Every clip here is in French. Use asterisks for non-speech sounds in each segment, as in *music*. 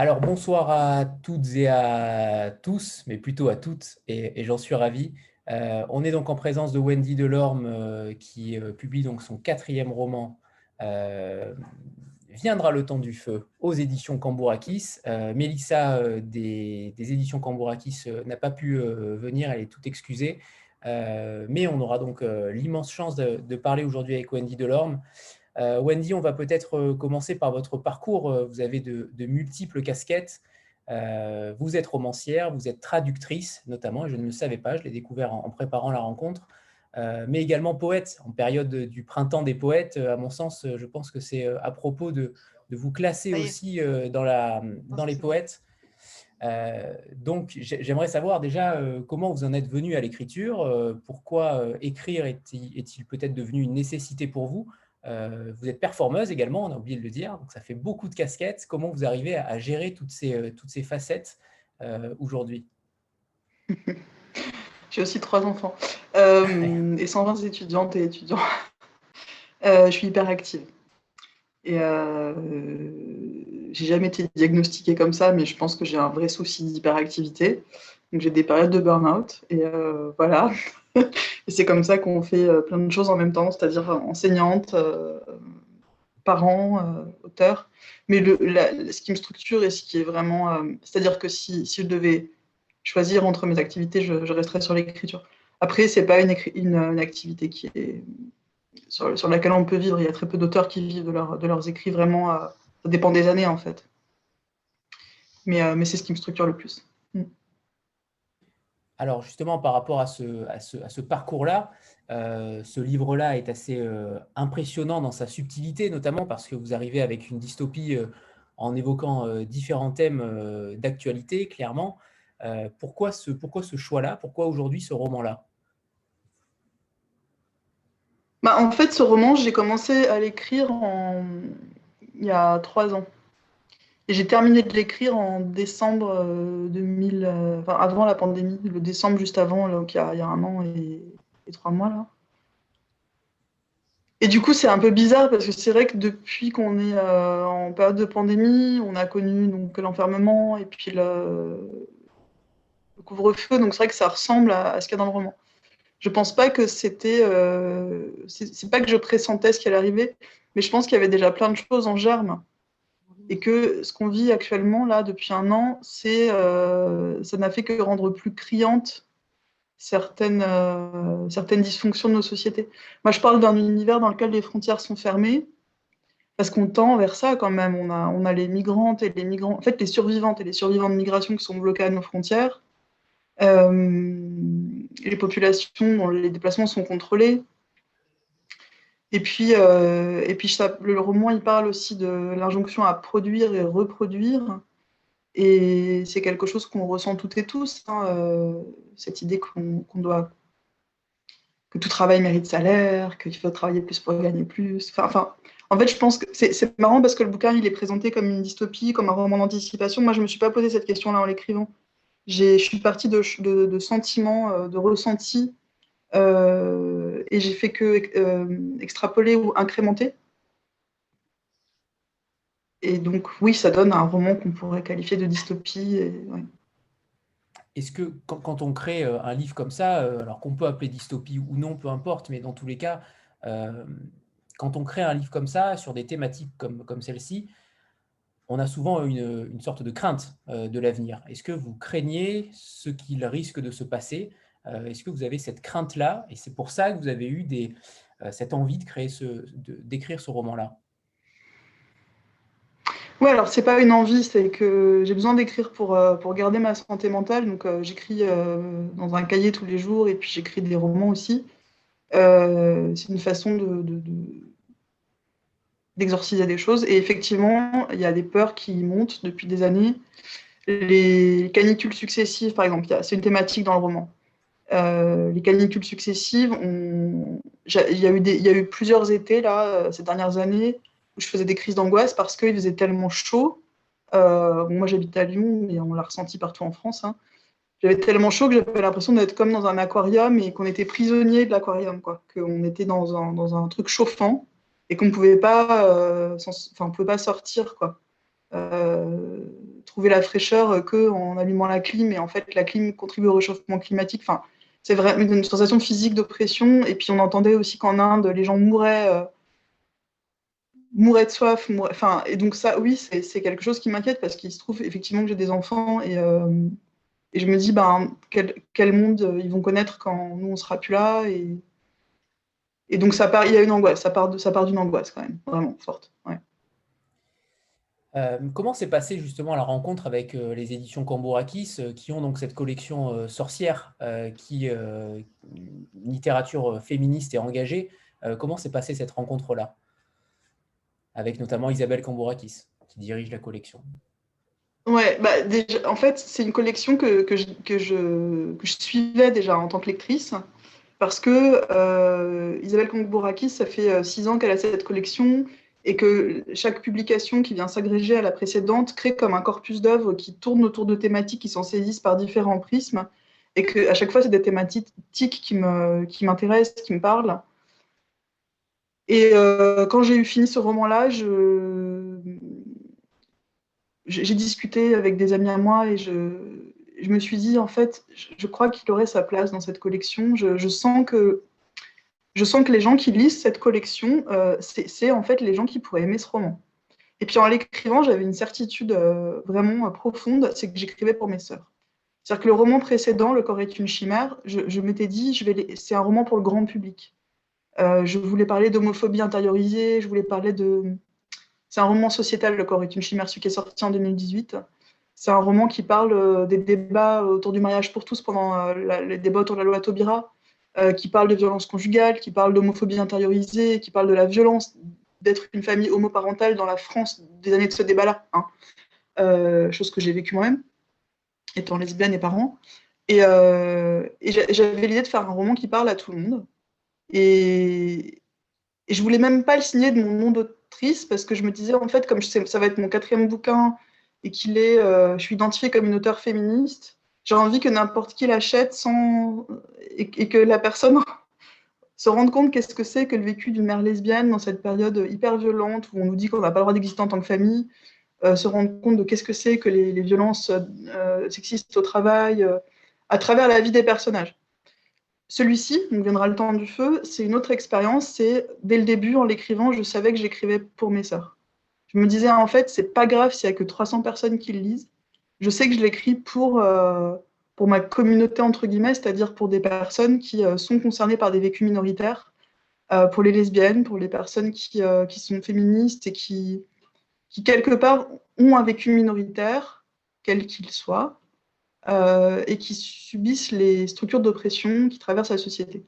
Alors bonsoir à toutes et à tous, mais plutôt à toutes, et, j'en suis ravi. Euh, on est donc en présence de Wendy Delorme euh, qui euh, publie donc son quatrième roman Viendra le temps du feu aux éditions Cambourakis. Mélissa des, éditions Cambourakis n'a pas pu venir, elle est toute excusée. mais on aura donc l'immense chance de, de parler aujourd'hui avec Wendy Delorme. Euh, Wendy, on va peut-être euh, commencer par votre parcours. Euh, vous avez de, multiples casquettes. vous êtes romancière, vous êtes traductrice notamment, et je ne le savais pas, je l'ai découvert en, préparant la rencontre, mais également poète. En période du printemps des poètes, à mon sens, je pense que c'est à propos de, vous classer aussi dans, la, dans les poètes. donc, j'aimerais savoir déjà comment vous en êtes venu à l'écriture, pourquoi écrire est-il peut-être devenu une nécessité pour vous euh, vous êtes performeuse également, on a oublié de le dire, donc ça fait beaucoup de casquettes. Comment vous arrivez à, gérer toutes ces, euh, toutes ces facettes euh, aujourd'hui? *laughs* J'ai aussi trois enfants et 120 étudiantes et étudiants. *laughs* je suis hyper active. Et j'ai jamais été diagnostiquée comme ça, mais je pense que j'ai un vrai souci d'hyperactivité. Donc j'ai des périodes de burn-out et voilà. *laughs* et c'est comme ça qu'on fait euh, plein de choses en même temps, c'est-à-dire euh, enseignante, euh, parent, auteur. Mais ce qui me structure et ce qui est vraiment... c'est-à-dire que si, je devais choisir entre mes activités, je, resterais sur l'écriture. Après, ce n'est pas une, activité qui est, sur, laquelle on peut vivre. Il y a très peu d'auteurs qui vivent de, leur, de, leurs écrits. Vraiment, ça dépend des années, en fait. Mais c'est ce qui me structure le plus. Alors justement, par rapport à ce, parcours-là, euh, ce livre-là est assez euh, impressionnant dans sa subtilité, notamment parce que vous arrivez avec une dystopie euh, en évoquant différents thèmes d'actualité, clairement. pourquoi ce, pourquoi ce choix-là? Pourquoi aujourd'hui ce roman-là? Bah, En fait, ce roman, j'ai commencé à l'écrire il y a trois ans. J'ai terminé de l'écrire en décembre 2000, euh, euh, enfin avant la pandémie, le décembre juste avant, donc il y a, il y a un an et, trois mois. Et du coup, c'est un peu bizarre parce que c'est vrai que depuis qu'on est euh, en période de pandémie, on a connu donc l'enfermement et puis le, couvre-feu, donc c'est vrai que ça ressemble à, ce qu'il y a dans le roman. Je pense pas que c'était, c'est pas que je pressentais ce qui allait arriver, mais je pense qu'il y avait déjà plein de choses en germe et que ce qu'on vit actuellement là depuis un an, euh, ça n'a fait que rendre plus criantes certaines, euh, certaines dysfonctions de nos sociétés. Moi, je parle d'un univers dans lequel les frontières sont fermées, parce qu'on tend vers ça quand même. On a, on a les migrantes et les migrants, en fait, les survivantes et les survivants de migration qui sont bloqués à nos frontières, euh, les populations dont les déplacements sont contrôlés, et puis, euh, et puis le roman, il parle aussi de l'injonction à produire et reproduire. Et c'est quelque chose qu'on ressent toutes et tous, hein, euh, cette idée qu'on doit que tout travail mérite salaire, qu'il faut travailler plus pour gagner plus. Enfin, en fait, je pense que c'est marrant parce que le bouquin, il est présenté comme une dystopie, comme un roman d'anticipation. Moi, je ne me suis pas posé cette question-là en l'écrivant. Je suis partie de, sentiments, euh, de ressentis euh, et j'ai fait que euh, extrapoler ou incrémenter. Et donc, oui, ça donne un roman qu'on pourrait qualifier de dystopie. Est-ce que quand, on crée euh, un livre comme ça, alors qu'on peut appeler dystopie ou non, peu importe, mais dans tous les cas, quand on crée un livre comme ça, sur des thématiques comme, comme celle-ci, on a souvent une, une sorte de crainte de l'avenir. Est-ce que vous craignez ce qu'il risque de se passer est-ce que vous avez cette crainte-là? Et c'est pour ça que vous avez eu euh, cette envie de ce, d'écrire ce roman-là Oui, alors c'est pas une envie, c'est que j'ai besoin d'écrire pour, euh, garder ma santé mentale. Donc j'écris dans un cahier tous les jours et puis j'écris des romans aussi. c'est une façon de, d'exorciser des choses. Et effectivement, il y a des peurs qui montent depuis des années. Les canicules successives, par exemple, c'est une thématique dans le roman. Euh, les canicules successives, il, y a eu plusieurs étés là, euh, ces dernières années où je faisais des crises d'angoisse parce qu'il faisait tellement chaud. Euh, moi, j'habite à Lyon, mais on l'a ressenti partout en France. Hein. J'avais tellement chaud que j'avais l'impression d'être comme dans un aquarium et qu'on était prisonnier de l'aquarium. Qu'on était dans un, truc chauffant et qu'on ne pouvait pas, pas sortir, quoi. trouver la fraîcheur qu'en allumant la clim, et en fait, la clim contribue au réchauffement climatique. Enfin, c'est vraiment une sensation physique d'oppression. Et puis, on entendait aussi qu'en Inde, les gens mouraient, mouraient de soif. Enfin, et donc, ça, oui, c'est quelque chose qui m'inquiète parce qu'il se trouve effectivement que j'ai des enfants et, et, je me dis, ben, quel, quel, monde ils vont connaître quand nous, on sera plus là. Et, et donc, ça part, il y a une angoisse, ça part, d'une angoisse quand même, vraiment forte. Euh, comment s'est passée justement la rencontre avec euh, les éditions Cambourakis euh, qui ont donc cette collection sorcière qui littérature féministe et engagée? Comment s'est passée cette rencontre-là? Avec notamment Isabelle Cambourakis qui dirige la collection. Ouais, bah déjà, en fait, c'est une collection que, que, je, que, je, que, je, suivais déjà en tant que lectrice parce que Isabelle Cambourakis, ça fait six ans qu'elle a cette collection et que chaque publication qui vient s'agréger à la précédente crée comme un corpus d'œuvres qui tourne autour de thématiques qui s'en saisissent par différents prismes, et que à chaque fois, c'est des thématiques qui m'intéressent, qui, qui me parlent. Et euh, quand j'ai eu fini ce roman-là, j'ai discuté avec des amis à moi et je, je me suis dit, en fait, je, crois qu'il aurait sa place dans cette collection. je sens que je sens que les gens qui lisent cette collection, euh, c'est en fait les gens qui pourraient aimer ce roman. Et puis en l'écrivant, j'avais une certitude euh, vraiment euh, profonde, c'est que j'écrivais pour mes sœurs. C'est-à-dire que le roman précédent, Le corps est une chimère, je, m'étais dit, c'est un roman pour le grand public. je voulais parler d'homophobie intériorisée, je voulais parler de... C'est un roman sociétal, Le corps est une chimère, celui qui est sorti en 2018. C'est un roman qui parle des débats autour du mariage pour tous pendant les débats autour de la loi Taubira. Euh, qui parle de violence conjugale, qui parle d'homophobie intériorisée, qui parle de la violence d'être une famille homoparentale dans la France des années de ce débat-là, hein. euh, chose que j'ai vécue moi-même, étant lesbienne et parent. Et, euh, j'avais l'idée de faire un roman qui parle à tout le monde. Et, et je voulais même pas le signer de mon nom d'autrice, parce que je me disais, en fait, comme ça va être mon quatrième bouquin, et qu'il est, je suis identifiée comme une auteure féministe, j'ai envie que n'importe qui l'achète et, que la personne *laughs* se rende compte qu'est-ce que c'est que le vécu d'une mère lesbienne dans cette période hyper violente où on nous dit qu'on n'a pas le droit d'exister en tant que famille, euh, se rendre compte de qu'est-ce que c'est que les, violences euh, sexistes au travail, euh, à travers la vie des personnages. Celui-ci, on viendra le temps du feu, c'est une autre expérience. C'est dès le début, en l'écrivant, je savais que j'écrivais pour mes sœurs. Je me disais en fait, c'est pas grave s'il y a que 300 personnes qui le lisent je sais que je l'écris pour, euh, pour ma communauté, entre guillemets, c'est-à-dire pour des personnes qui euh, sont concernées par des vécus minoritaires, euh, pour les lesbiennes, pour les personnes qui, qui sont féministes et qui, qui, quelque part, ont un vécu minoritaire, quel qu'il soit, et qui subissent les structures d'oppression qui traversent la société.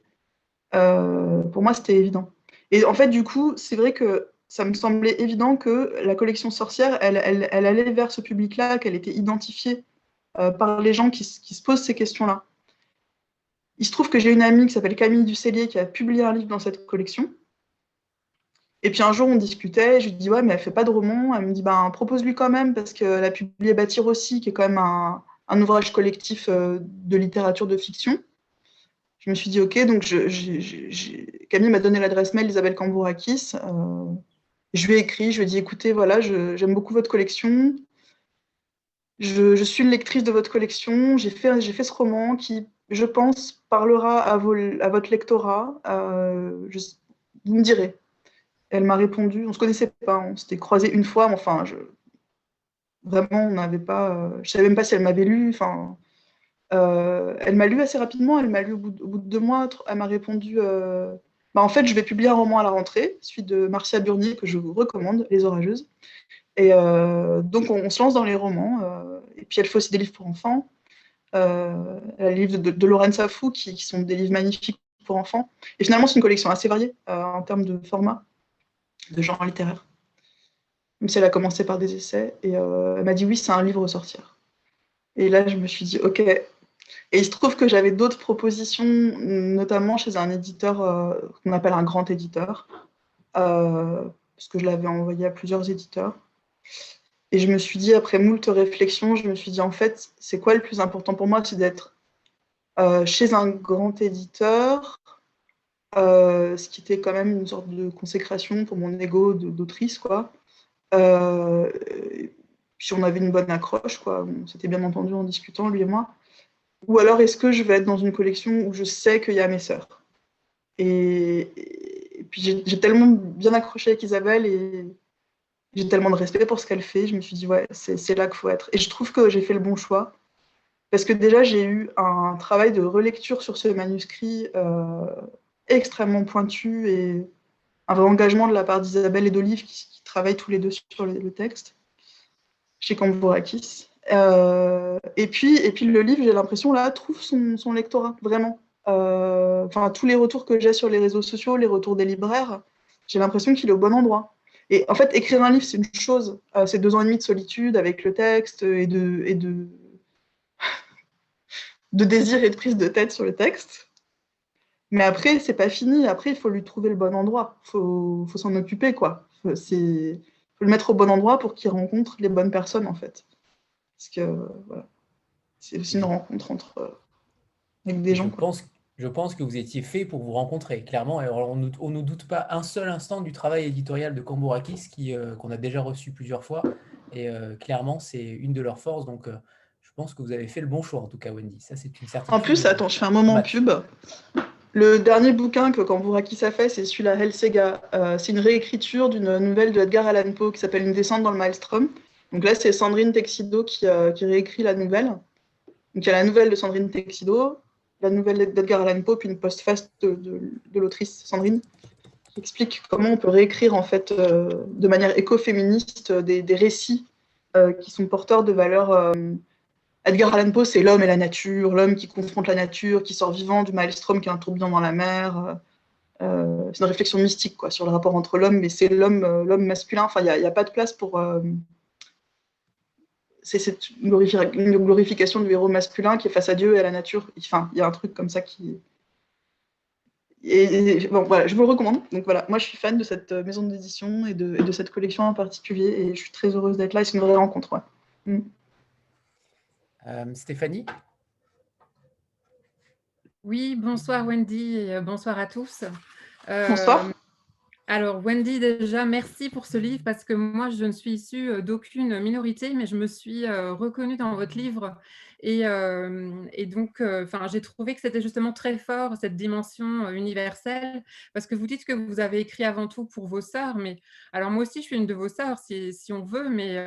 pour moi, c'était évident. Et en fait, du coup, c'est vrai que ça me semblait évident que la collection sorcière, elle, allait vers ce public-là, qu'elle était identifiée euh, par les gens qui, se posent ces questions-là. Il se trouve que j'ai une amie qui s'appelle Camille Ducellier qui a publié un livre dans cette collection. Et puis un jour, on discutait, je lui dis Ouais, mais elle fait pas de roman. Elle me dit ben, Propose-lui quand même, parce qu'elle a publié Bâtir aussi, qui est quand même un, ouvrage collectif euh, de littérature de fiction. Je me suis dit Ok, donc Camille m'a donné l'adresse mail d'Isabelle Cambourakis. Euh, je lui ai écrit, je lui ai dit écoutez, voilà, j'aime beaucoup votre collection. Je, suis une lectrice de votre collection. J'ai fait, fait ce roman qui, je pense, parlera à, votre lectorat. Euh, vous me direz. Elle m'a répondu. On ne se connaissait pas, on s'était croisés une fois, enfin, vraiment, on n'avait pas. Euh, je ne savais même pas si elle m'avait lu. Enfin, euh, elle m'a lu assez rapidement. Elle m'a lu au bout, de, deux mois. Elle m'a répondu bah, en fait, je vais publier un roman à la rentrée, celui de Marcia Burnier, que je vous recommande, Les Orageuses. Et euh, donc, on, se lance dans les romans. Euh, et puis, elle fait aussi des livres pour enfants. Euh, elle a les livres de, de Lorraine Safou, qui, sont des livres magnifiques pour enfants. Et finalement, c'est une collection assez variée en termes de format, de genre littéraire. Même si elle a commencé par des essais. Et elle m'a dit, oui, c'est un livre sortir. Et là, je me suis dit, OK, et il se trouve que j'avais d'autres propositions, notamment chez un éditeur euh, qu'on appelle un grand éditeur, euh, parce que je l'avais envoyé à plusieurs éditeurs. Et je me suis dit, après moult réflexions, je me suis dit, en fait, c'est quoi le plus important pour moi C'est d'être euh, chez un grand éditeur, ce qui était quand même une sorte de consécration pour mon ego d'autrice, quoi. puis on avait une bonne accroche, quoi. On s'était bien entendu en discutant, lui et moi. Ou alors est-ce que je vais être dans une collection où je sais qu'il y a mes sœurs? Et, puis j'ai tellement bien accroché avec Isabelle et j'ai tellement de respect pour ce qu'elle fait. Je me suis dit, ouais, c'est là qu'il faut être. Et je trouve que j'ai fait le bon choix. Parce que déjà, j'ai eu un travail de relecture sur ce manuscrit euh, extrêmement pointu et un vrai engagement de la part d'Isabelle et d'Olive qui, travaillent tous les deux sur le, texte chez Cambourakis. Euh, et, puis, et puis le livre, j'ai l'impression, là, trouve son, lectorat, vraiment. Euh, enfin, tous les retours que j'ai sur les réseaux sociaux, les retours des libraires, j'ai l'impression qu'il est au bon endroit. Et en fait, écrire un livre, c'est une chose. Euh, c'est deux ans et demi de solitude avec le texte et de, et de, *laughs* de désir et de prise de tête sur le texte. Mais après, c'est pas fini. Après, il faut lui trouver le bon endroit. Il faut, faut s'en occuper, quoi. Il faut, le mettre au bon endroit pour qu'il rencontre les bonnes personnes, en fait. Parce que, voilà. C'est aussi une rencontre entre, euh, avec des gens. Je pense, je pense que vous étiez fait pour vous rencontrer, clairement. Alors, on ne doute pas un seul instant du travail éditorial de Cambourakis, euh, qu'on a déjà reçu plusieurs fois. Et euh, clairement, c'est une de leurs forces. Donc, je pense que vous avez fait le bon choix, en tout cas, Wendy. Ça, c'est une certitude. En plus, attends, je fais un moment pub. Le dernier bouquin que Cambourakis a fait, c'est celui-là, Helsega. Euh, c'est une réécriture d'une nouvelle de Edgar Allan Poe qui s'appelle Une descente dans le Maelstrom. Donc là, c'est Sandrine Texido qui, euh, qui, réécrit la nouvelle. Donc il y a la nouvelle de Sandrine Texido, la nouvelle d'Edgar Allan Poe, puis une postface de, de, l'autrice Sandrine qui explique comment on peut réécrire en fait euh, de manière écoféministe des, des récits qui sont porteurs de valeurs Edgar Allan Poe, c'est l'homme et la nature, l'homme qui confronte la nature, qui sort vivant du maelstrom qui est un tourbillon dans la mer. Euh, c'est une réflexion mystique quoi, sur le rapport entre l'homme, mais c'est l'homme euh, l'homme masculin. Enfin, il n'y a, pas de place pour. Euh, c'est cette glorification du héros masculin qui est face à Dieu et à la nature. Enfin, il y a un truc comme ça qui. Et, bon, voilà, je vous le recommande. Donc voilà, moi je suis fan de cette maison d'édition et de, et de cette collection en particulier, et je suis très heureuse d'être là. C'est une vraie rencontre. Ouais. Mm. Euh, Stéphanie? Oui, bonsoir Wendy et euh, bonsoir à tous. Euh, bonsoir. Alors Wendy, déjà, merci pour ce livre parce que moi, je ne suis issue d'aucune minorité, mais je me suis reconnue dans votre livre et, donc, enfin, j'ai trouvé que c'était justement très fort, cette dimension universelle, parce que vous dites que vous avez écrit avant tout pour vos sœurs, mais alors moi aussi, je suis une de vos sœurs, si, on veut, mais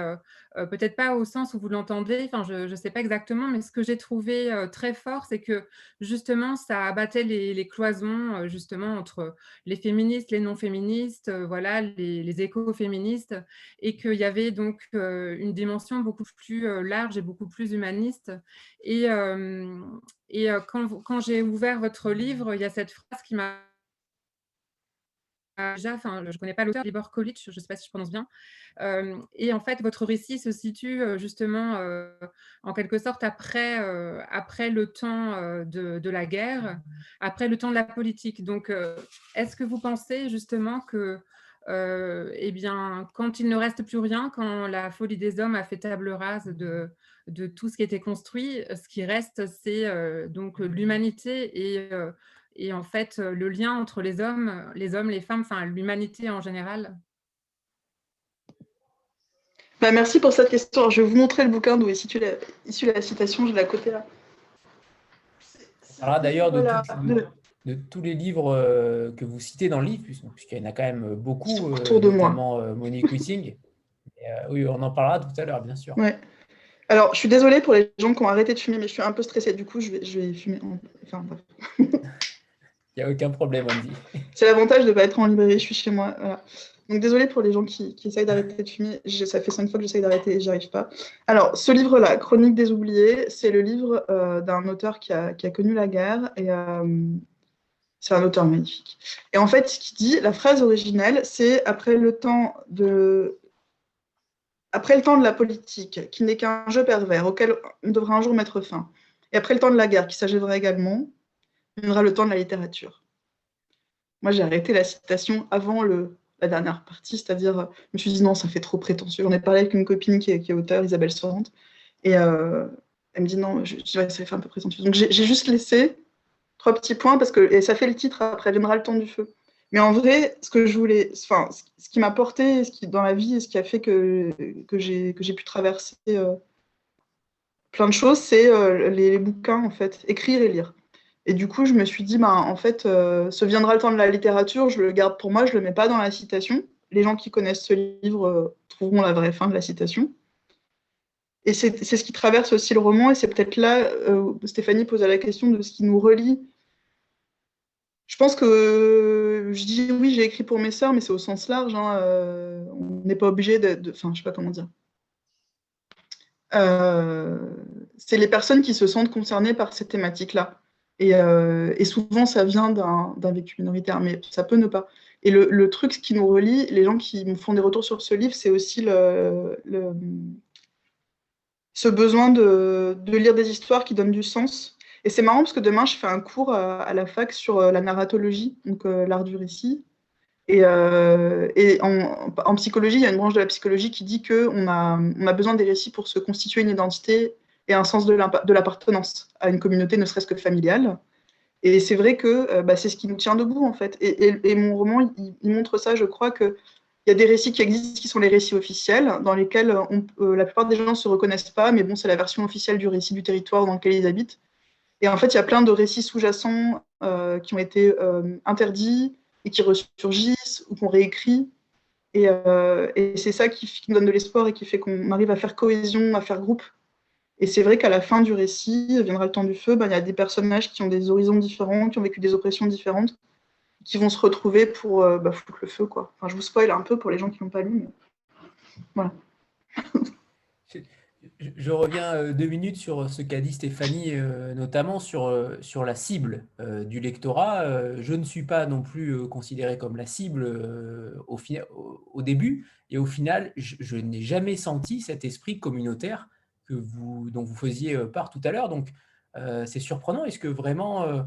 peut-être pas au sens où vous l'entendez, je ne sais pas exactement, mais ce que j'ai trouvé très fort, c'est que justement, ça abattait les, cloisons, justement, entre les féministes, les non-féministes, voilà, les écoféministes, et qu'il y avait donc une dimension beaucoup plus large et beaucoup plus humaniste et, euh, euh, quand, j'ai ouvert votre livre, il y a cette phrase qui m'a déjà, enfin, je ne connais pas l'auteur, Libor Kolic, je ne sais pas si je prononce bien. Euh, et en fait, votre récit se situe justement, en quelque sorte, après, après le temps de, de, la guerre, après le temps de la politique. Donc, est-ce que vous pensez justement que, eh bien, quand il ne reste plus rien, quand la folie des hommes a fait table rase de, de tout ce qui était construit. Ce qui reste, c'est euh, donc l'humanité et, euh, et, en fait le lien entre les hommes, les hommes, les femmes, enfin l'humanité en général. Bah, merci pour cette question. je vais vous montrer le bouquin d'où est issue la, la citation, je l'ai à côté là. Alors d'ailleurs, de, tous les livres euh, que vous citez dans le livre, puisqu'il y en a quand même beaucoup, autour de notamment Monique Witting. *laughs* oui, on en parlera tout à l'heure, bien sûr. Ouais. Alors, je suis désolée pour les gens qui ont arrêté de fumer, mais je suis un peu stressée. Du coup, je vais, je vais fumer. Enfin, Il *laughs* n'y a aucun problème, Andy. *laughs* C'est l'avantage de ne pas être en librairie, je suis chez moi. Donc, désolée pour les gens qui, essayent d'arrêter de fumer. ça fait cinq fois que j'essaye d'arrêter et j'y arrive pas. Alors, ce livre-là, Chronique des oubliés, c'est le livre euh, d'un auteur qui a, connu la guerre et euh, c'est un auteur magnifique. Et en fait, ce qu'il dit, la phrase originelle, c'est après le temps de après le temps de la politique, qui n'est qu'un jeu pervers auquel on devra un jour mettre fin, et après le temps de la guerre, qui s'achèvera également, viendra le temps de la littérature. Moi, j'ai arrêté la citation avant la dernière partie, c'est-à-dire, je me suis dit non, ça fait trop prétentieux. J'en ai parlé avec une copine qui est, qui auteure, Isabelle Sorante, et euh, elle me dit non, je, ça fait un peu prétentieux. Donc j'ai juste laissé trois petits points, parce que et ça fait le titre, après viendra le temps du feu. Mais en vrai, ce que je voulais, enfin, ce qui m'a porté ce qui, dans la vie et ce qui a fait que, que j'ai pu traverser euh, plein de choses, c'est euh, les, bouquins, en fait, écrire et lire. Et du coup, je me suis dit, ben, en fait, euh, ce viendra le temps de la littérature, je le garde pour moi, je ne le mets pas dans la citation. Les gens qui connaissent ce livre trouveront la vraie fin de la citation. Et c'est ce qui traverse aussi le roman, et c'est peut-être là, Stéphanie posait la question de ce qui nous relie je pense que je dis oui, j'ai écrit pour mes sœurs, mais c'est au sens large. Hein, euh, on n'est pas obligé de. Enfin, je sais pas comment dire. Euh, c'est les personnes qui se sentent concernées par cette thématique-là. Et, euh, souvent, ça vient d'un vécu minoritaire, mais ça peut ne pas. Et le, truc qui nous relie, les gens qui me font des retours sur ce livre, c'est aussi le, ce besoin de, lire des histoires qui donnent du sens et c'est marrant parce que demain, je fais un cours euh, à la fac sur euh, la narratologie, donc euh, l'art du récit. Et, en, psychologie, il y a une branche de la psychologie qui dit qu'on a, on a besoin des récits pour se constituer une identité et un sens de l'appartenance à une communauté, ne serait-ce que familiale. Et c'est vrai que bah, c'est ce qui nous tient debout, en fait. Et, mon roman, il, montre ça, je crois, qu'il y a des récits qui existent qui sont les récits officiels, dans lesquels la plupart des gens ne se reconnaissent pas, mais bon, c'est la version officielle du récit du territoire dans lequel ils habitent. Et en fait, il y a plein de récits sous-jacents euh, qui ont été euh, interdits et qui ressurgissent ou qu'on réécrit. Et, euh, c'est ça qui, nous donne de l'espoir et qui fait qu'on arrive à faire cohésion, à faire groupe. Et c'est vrai qu'à la fin du récit, viendra le temps du feu, ben, il y a des personnages qui ont des horizons différents, qui ont vécu des oppressions différentes, qui vont se retrouver pour bah, foutre le feu. Quoi. Enfin, je vous spoil un peu pour les gens qui n'ont pas lu. Voilà. *laughs* Je reviens euh, deux minutes sur ce qu'a dit Stéphanie, euh, notamment sur, euh, sur la cible du lectorat. Je ne suis pas non plus considéré comme la cible au, au, début, et au final, je, n'ai jamais senti cet esprit communautaire que vous, dont vous faisiez part tout à l'heure. Donc, c'est surprenant. Est-ce que vraiment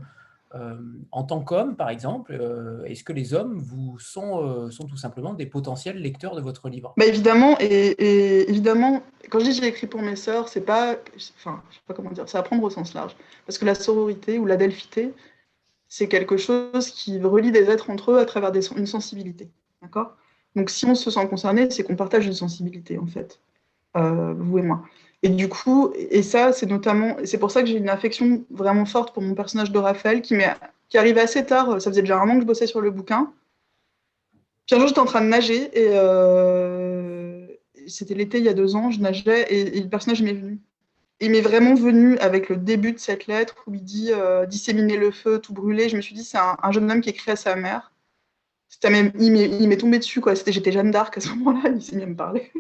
euh, en tant qu'homme, par exemple, euh, est-ce que les hommes vous sont, euh, sont tout simplement des potentiels lecteurs de votre livre? Bah Évidemment, et, évidemment, quand je dis j'ai écrit pour mes sœurs, c'est pas, enfin, je sais pas comment dire, c'est à prendre au sens large, parce que la sororité ou la delphité, c'est quelque chose qui relie des êtres entre eux à travers une sensibilité, d'accord? Donc si on se sent concerné, c'est qu'on partage une sensibilité en fait, vous et moi. Et du coup, et ça, c'est notamment, c'est pour ça que j'ai une affection vraiment forte pour mon personnage de Raphaël, qui, qui arrive assez tard. Ça faisait déjà un an que je bossais sur le bouquin. Puis un jour, j'étais en train de nager, et euh, c'était l'été il y a deux ans, je nageais, et, le personnage m'est venu. Il m'est vraiment venu avec le début de cette lettre où il dit euh, disséminer le feu, tout brûler. Je me suis dit, c'est un, jeune homme qui écrit à sa mère. Il m'est tombé dessus, quoi. J'étais Jeanne d'Arc à ce moment-là, il s'est mis à me parler.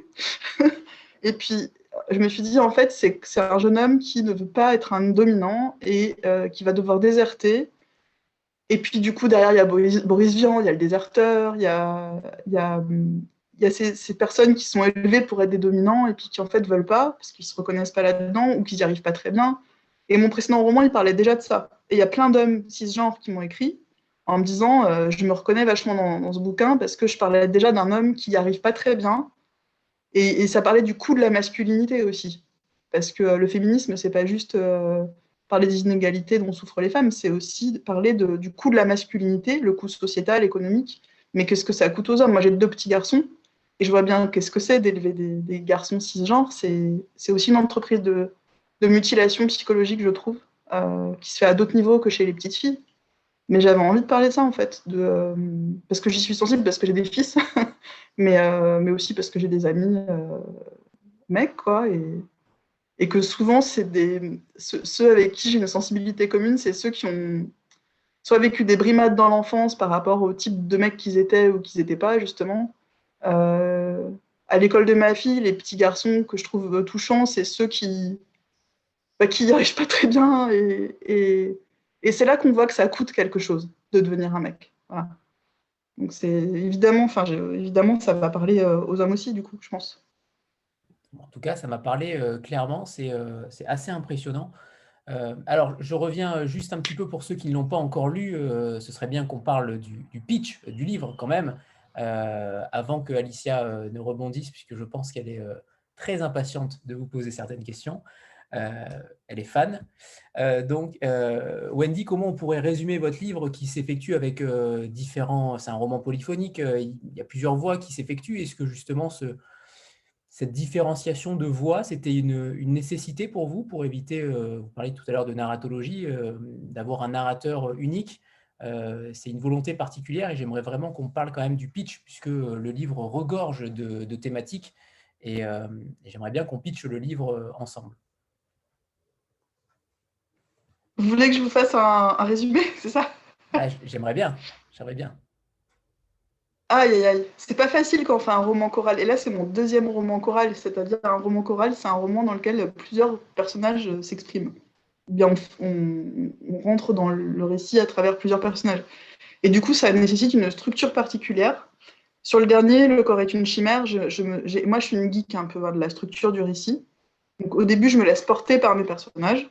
*laughs* et puis, je me suis dit, en fait, c'est un jeune homme qui ne veut pas être un dominant et euh, qui va devoir déserter. Et puis, du coup, derrière, il y a Boris, Vian, il y a le déserteur, il y a, y a, ces, personnes qui sont élevées pour être des dominants et puis qui, en fait, ne veulent pas parce qu'ils se reconnaissent pas là-dedans ou qu'ils n'y arrivent pas très bien. Et mon précédent roman, il parlait déjà de ça. Et il y a plein d'hommes cisgenres qui m'ont écrit en me disant euh, Je me reconnais vachement dans, dans, ce bouquin parce que je parlais déjà d'un homme qui n'y arrive pas très bien et, ça parlait du coût de la masculinité aussi. Parce que le féminisme, c'est pas juste euh, parler des inégalités dont souffrent les femmes, c'est aussi parler du coût de la masculinité, le coût sociétal, économique. Mais qu'est-ce que ça coûte aux hommes? Moi, j'ai deux petits garçons, et je vois bien qu'est-ce que c'est d'élever des, garçons cisgenres. C'est aussi une entreprise de, mutilation psychologique, je trouve, euh, qui se fait à d'autres niveaux que chez les petites filles. Mais j'avais envie de parler ça, en fait, euh, parce que j'y suis sensible, parce que j'ai des fils, *laughs* mais, euh, mais aussi parce que j'ai des amis euh, mecs, quoi, et, et que souvent, c'est des, ceux, avec qui j'ai une sensibilité commune, c'est ceux qui ont soit vécu des brimades dans l'enfance par rapport au type de mecs qu'ils étaient ou qu'ils n'étaient pas, justement. Euh, à l'école de ma fille, les petits garçons que je trouve touchants, c'est ceux qui bah, qui n'y arrivent pas très bien. Et, et, et c'est là qu'on voit que ça coûte quelque chose de devenir un mec. Voilà. Donc c'est évidemment, enfin évidemment, ça va parler euh, aux hommes aussi, du coup, je pense. En tout cas, ça m'a parlé euh, clairement, c'est euh, assez impressionnant. alors, je reviens juste un petit peu pour ceux qui ne l'ont pas encore lu. ce serait bien qu'on parle du, pitch du livre quand même, avant que Alicia ne rebondisse, puisque je pense qu'elle est très impatiente de vous poser certaines questions. Elle est fan. donc, Wendy, comment on pourrait résumer votre livre qui s'effectue avec différents... C'est un roman polyphonique, il y a plusieurs voix qui s'effectuent. Est-ce que justement ce, cette différenciation de voix, c'était une, nécessité pour vous, pour éviter, vous parliez tout à l'heure de narratologie, d'avoir un narrateur unique euh, c'est une volonté particulière et j'aimerais vraiment qu'on parle quand même du pitch puisque le livre regorge de, thématiques euh, et, j'aimerais bien qu'on pitche le livre euh, ensemble. Vous voulez que je vous fasse un, résumé, *laughs* c'est ça? Ah, J'aimerais bien, j'aimerais bien. Aïe, aïe, aïe. C'est pas facile quand on fait un roman choral. Et là, c'est mon deuxième roman choral, c'est-à-dire un roman choral, c'est un roman dans lequel plusieurs personnages s'expriment bien on, rentre dans le récit à travers plusieurs personnages. Et du coup, ça nécessite une structure particulière. Sur le dernier, Le corps est une chimère, je, moi je suis une geek un peu hein, de la structure du récit. Donc au début, je me laisse porter par mes personnages.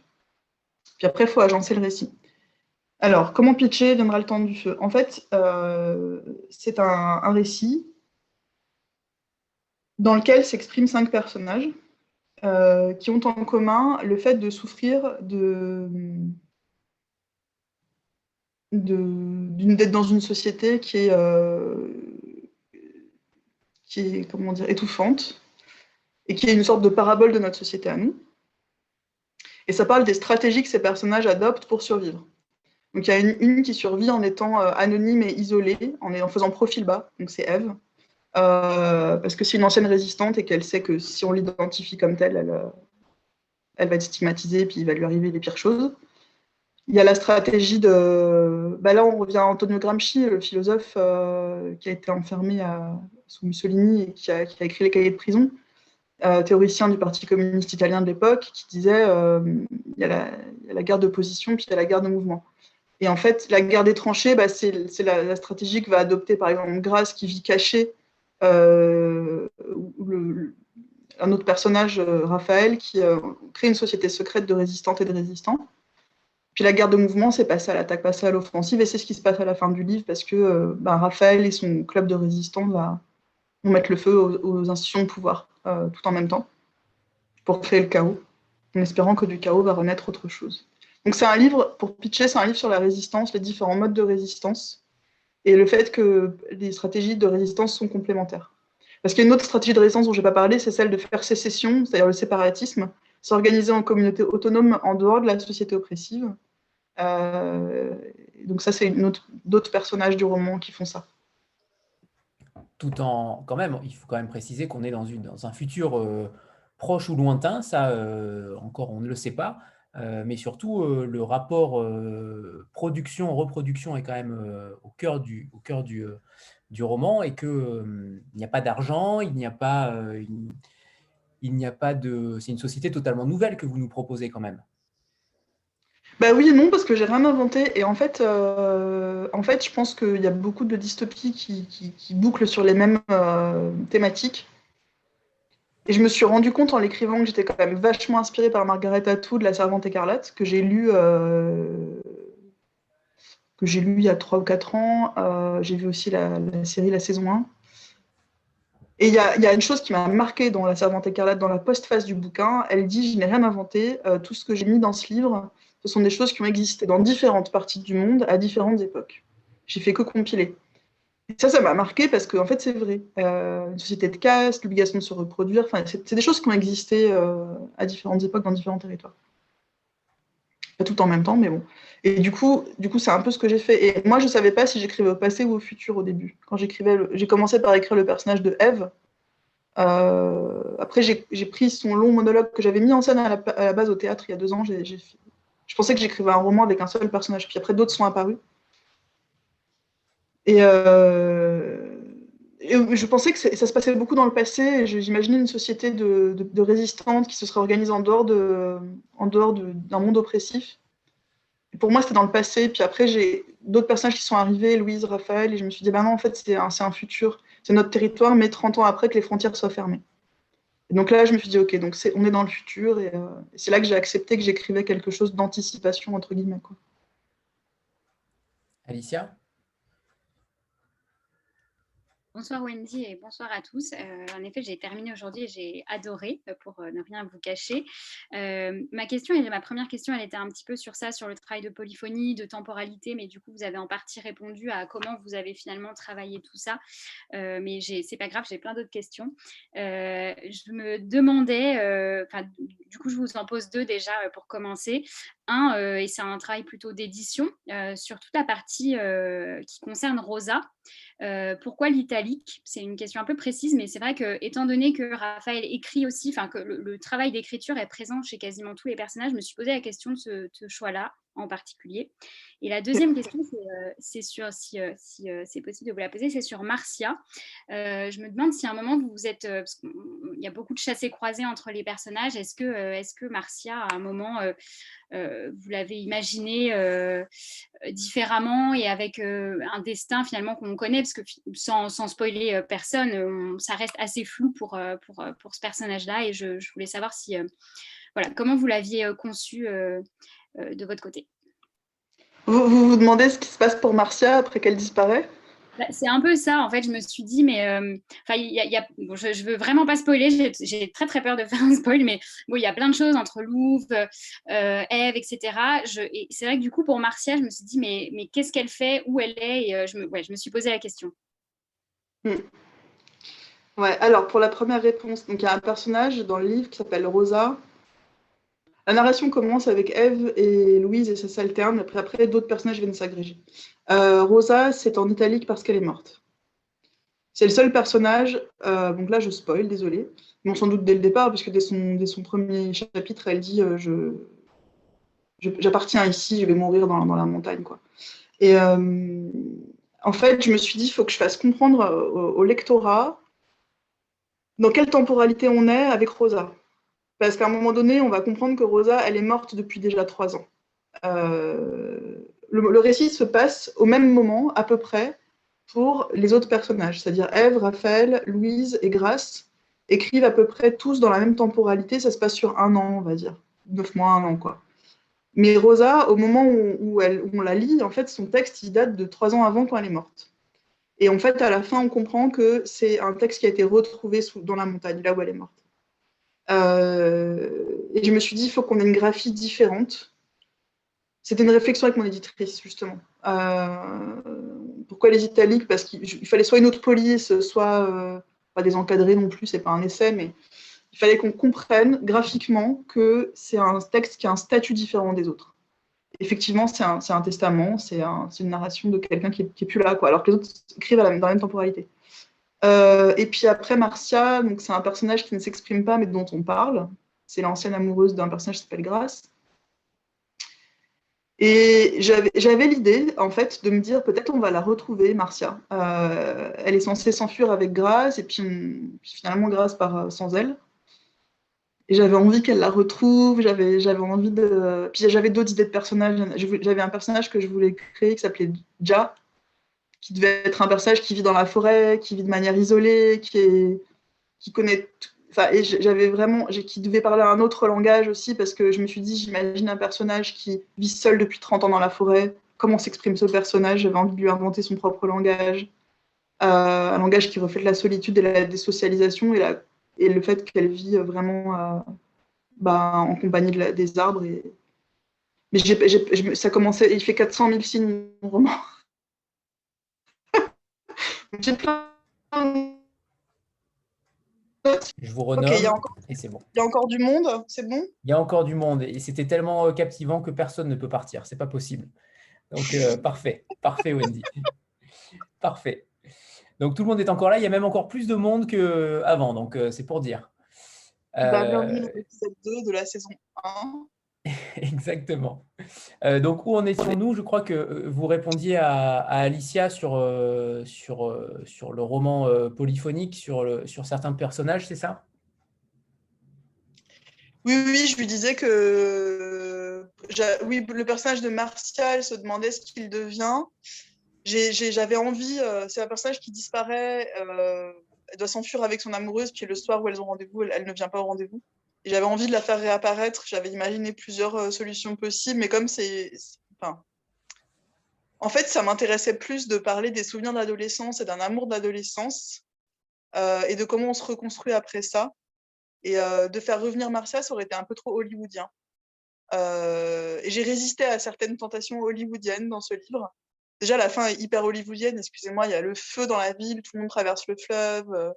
Puis après, il faut agencer le récit. Alors, comment pitcher viendra le temps du feu? En fait, euh, c'est un, récit dans lequel s'expriment cinq personnages. Euh, qui ont en commun le fait de souffrir de d'être dans une société qui est, euh, qui est étouffante et qui est une sorte de parabole de notre société à nous. Et ça parle des stratégies que ces personnages adoptent pour survivre. Donc il y a une, qui survit en étant euh, anonyme et isolée, en, faisant profil bas, donc c'est Eve. Euh, parce que c'est une ancienne résistante et qu'elle sait que si on l'identifie comme telle, elle, euh, elle, va être stigmatisée et puis il va lui arriver les pires choses. Il y a la stratégie de... Bah là, on revient à Antonio Gramsci, le philosophe qui a été enfermé sous Mussolini et qui a, écrit les cahiers de prison, théoricien du Parti communiste italien de l'époque, qui disait il, y a la, guerre de position, puis il y a la guerre de mouvement. Et en fait, la guerre des tranchées, bah, c'est la, stratégie que va adopter par exemple Grasse, qui vit caché euh, un autre personnage, euh, Raphaël, qui euh, crée une société secrète de résistantes et de résistants. Puis la guerre de mouvement, c'est passé à l'attaque, passé à l'offensive, et c'est ce qui se passe à la fin du livre, parce que ben, Raphaël et son club de résistants vont mettre le feu aux, institutions de pouvoir, tout en même temps, pour créer le chaos, en espérant que du chaos va renaître autre chose. Donc c'est un livre, pour pitcher, c'est un livre sur la résistance, les différents modes de résistance, et le fait que les stratégies de résistance sont complémentaires. Parce qu'il y a une autre stratégie de résistance dont je n'ai pas parlé, c'est celle de faire sécession, c'est-à-dire le séparatisme, s'organiser en communauté autonome en dehors de la société oppressive. Euh, donc ça, c'est d'autres personnages du roman qui font ça. Tout en, quand même, il faut quand même préciser qu'on est dans, un futur euh, proche ou lointain, ça euh, encore on ne le sait pas, euh, mais surtout, le rapport production-reproduction est quand même au cœur du, au cœur du, du roman et qu'il n'y a pas d'argent, il n'y a pas, il n'y a pas de... C'est une société totalement nouvelle que vous nous proposez quand même. Bah oui et non, parce que j'ai rien inventé. Et en fait, en fait je pense qu'il y a beaucoup de dystopies qui, qui, qui bouclent sur les mêmes thématiques. Et je me suis rendu compte en l'écrivant que j'étais quand même vachement inspirée par Margaret Atwood, La Servante écarlate, que j'ai lu, euh, lu il y a 3 ou 4 ans. Euh, j'ai vu aussi la, série La saison 1. Et il y, y a, une chose qui m'a marquée dans La Servante écarlate, dans la postface du bouquin. Elle dit Je n'ai rien inventé. Euh, tout ce que j'ai mis dans ce livre, ce sont des choses qui ont existé dans différentes parties du monde à différentes époques. J'ai fait que compiler ça, ça m'a marqué parce qu'en en fait, c'est vrai. Euh, une société de caste, l'obligation de se reproduire, c'est des choses qui ont existé euh, à différentes époques dans différents territoires. Pas tout en même temps, mais bon. Et du coup, du coup, c'est un peu ce que j'ai fait. Et moi, je ne savais pas si j'écrivais au passé ou au futur au début. Quand j'écrivais, j'ai commencé par écrire le personnage de Eve. Euh, après, j'ai pris son long monologue que j'avais mis en scène à la, base au théâtre il y a deux ans. Je pensais que j'écrivais un roman avec un seul personnage. Puis après, d'autres sont apparus. Euh, et, je pensais que ça se passait beaucoup dans le passé. J'imaginais une société de, de, résistantes qui se serait organisée en dehors d'un monde oppressif. Pour moi, c'était dans le passé. Puis après, j'ai d'autres personnages qui sont arrivés, Louise, Raphaël, et je me suis dit, bah non, en fait, c'est un, futur. C'est notre territoire, mais 30 ans après que les frontières soient fermées. Donc là, je me suis dit, OK, donc on est dans le futur. Et, euh, et c'est là que j'ai accepté que j'écrivais quelque chose d'anticipation, entre guillemets. Quoi. Alicia? Bonsoir Wendy et bonsoir à tous. Euh, en effet, j'ai terminé aujourd'hui et j'ai adoré, euh, pour ne rien vous cacher. ma question, ma première question, elle était un petit peu sur ça, sur le travail de polyphonie, de temporalité, mais du coup, vous avez en partie répondu à comment vous avez finalement travaillé tout ça. mais c'est pas grave, j'ai plein d'autres questions. je me demandais, du coup, je vous en pose deux déjà pour commencer. Un, et c'est un travail plutôt d'édition, sur toute la partie qui concerne Rosa. Pourquoi l'italique? C'est une question un peu précise, mais c'est vrai que, étant donné que Raphaël écrit aussi, enfin que le, travail d'écriture est présent chez quasiment tous les personnages, je me suis posé la question de ce choix-là en particulier. Et la deuxième question, c'est euh, sur, si, euh, si euh, c'est possible de vous la poser, c'est sur Marcia. je me demande si à un moment vous vous êtes, parce qu'il y a beaucoup de chassés croisés entre les personnages, est-ce que, est que Marcia, à un moment, vous l'avez imaginé différemment et avec un destin finalement qu'on connaît, parce que sans, sans spoiler personne, ça reste assez flou pour, pour, pour ce personnage-là. Et je, je, voulais savoir si, voilà, comment vous l'aviez conçu de votre côté. Vous, vous, demandez ce qui se passe pour Marcia après qu'elle disparaît? Bah, c'est un peu ça, en fait, je me suis dit, mais euh, y a, je, ne veux vraiment pas spoiler, j'ai très très peur de *laughs* faire un spoil, mais bon, il y a plein de choses entre Louvre, euh, Eve, etc. et c'est vrai que du coup, pour Marcia, je me suis dit, mais, mais qu'est-ce qu'elle fait, où elle est, et euh, je, me, ouais, je me suis posé la question. Hmm. Ouais, alors pour la première réponse, donc il y a un personnage dans le livre qui s'appelle Rosa, la narration commence avec Eve et Louise et ça s'alterne. Après, après d'autres personnages viennent s'agréger. Euh, Rosa, c'est en italique parce qu'elle est morte. C'est le seul personnage, euh, donc là je spoil, désolé, mais on s'en doute dès le départ, puisque dès son, dès son premier chapitre, elle dit euh, je, j'appartiens ici, je vais mourir dans, dans la montagne. Quoi. Et en fait, je me suis dit il faut que je fasse comprendre au lectorat dans quelle temporalité on est avec Rosa. Parce qu'à un moment donné, on va comprendre que Rosa, elle est morte depuis déjà trois ans. Euh, le, récit se passe au même moment, à peu près, pour les autres personnages, c'est-à-dire Ève, Raphaël, Louise et Grace écrivent à peu près tous dans la même temporalité. Ça se passe sur un an, on va dire, neuf mois, un an, quoi. Mais Rosa, au moment où, on la lit, en fait, son texte, il date de trois ans avant quand elle est morte. Et en fait, à la fin, on comprend que c'est un texte qui a été retrouvé dans la montagne, là où elle est morte. Euh, et je me suis dit, il faut qu'on ait une graphie différente. C'était une réflexion avec mon éditrice, justement. Euh, pourquoi les italiques Parce qu'il fallait soit une autre police, soit euh, pas des encadrés non plus, c'est pas un essai, mais il fallait qu'on comprenne graphiquement que c'est un texte qui a un statut différent des autres. Effectivement, c'est un, testament, c'est un, une narration de quelqu'un qui, n'est plus là, quoi, alors que les autres écrivent dans la même temporalité. Euh, et puis après, Marcia, c'est un personnage qui ne s'exprime pas, mais dont on parle. C'est l'ancienne amoureuse d'un personnage qui s'appelle Grace. Et j'avais l'idée, en fait, de me dire peut-être on va la retrouver, Marcia. Euh, elle est censée s'enfuir avec Grace, et puis, finalement, Grace part euh, sans elle. Et j'avais envie qu'elle la retrouve, j'avais envie de. Puis j'avais d'autres idées de personnages. J'avais un personnage que je voulais créer qui s'appelait Ja, qui devait être un personnage qui vit dans la forêt, qui vit de manière isolée, qui, est, qui connaît. Enfin, et j'avais vraiment. qui devait parler un autre langage aussi, parce que je me suis dit, j'imagine un personnage qui vit seul depuis 30 ans dans la forêt. Comment s'exprime ce personnage? J'avais envie de lui inventer son propre langage. Euh, un langage qui reflète la solitude et la désocialisation et, la, et le fait qu'elle vit vraiment euh, bah, en compagnie de des arbres. Et... Mais ça commençait, il fait 400 000 signes, mon roman. Je vous renomme et c'est bon. Il y a encore du monde, c'est bon? Il y a encore du monde et c'était tellement euh, captivant que personne ne peut partir, c'est pas possible. Donc euh, *laughs* parfait, parfait Wendy. *laughs* parfait. Donc tout le monde est encore là, il y a même encore plus de monde qu'avant, donc euh, c'est pour dire. Bienvenue dans l'épisode 2 de la saison 1. *laughs* Exactement. Euh, donc, où en étions-nous? Je crois que euh, vous répondiez à, Alicia sur, euh, sur, sur le roman polyphonique, sur, le, sur certains personnages, c'est ça? Oui, oui, je lui disais que oui, le personnage de Martial se demandait ce qu'il devient. J'avais envie, c'est un personnage qui disparaît, elle doit s'enfuir avec son amoureuse, puis le soir où elles ont rendez-vous, elle ne vient pas au rendez-vous j'avais envie de la faire réapparaître. J'avais imaginé plusieurs euh, solutions possibles, mais comme c'est. Enfin, En fait, ça m'intéressait plus de parler des souvenirs d'adolescence et d'un amour d'adolescence et de comment on se reconstruit après ça. Et de faire revenir Marcia, ça aurait été un peu trop hollywoodien. et j'ai résisté à certaines tentations hollywoodiennes dans ce livre. Déjà, la fin est hyper hollywoodienne, excusez-moi, il y a le feu dans la ville, tout le monde traverse le fleuve.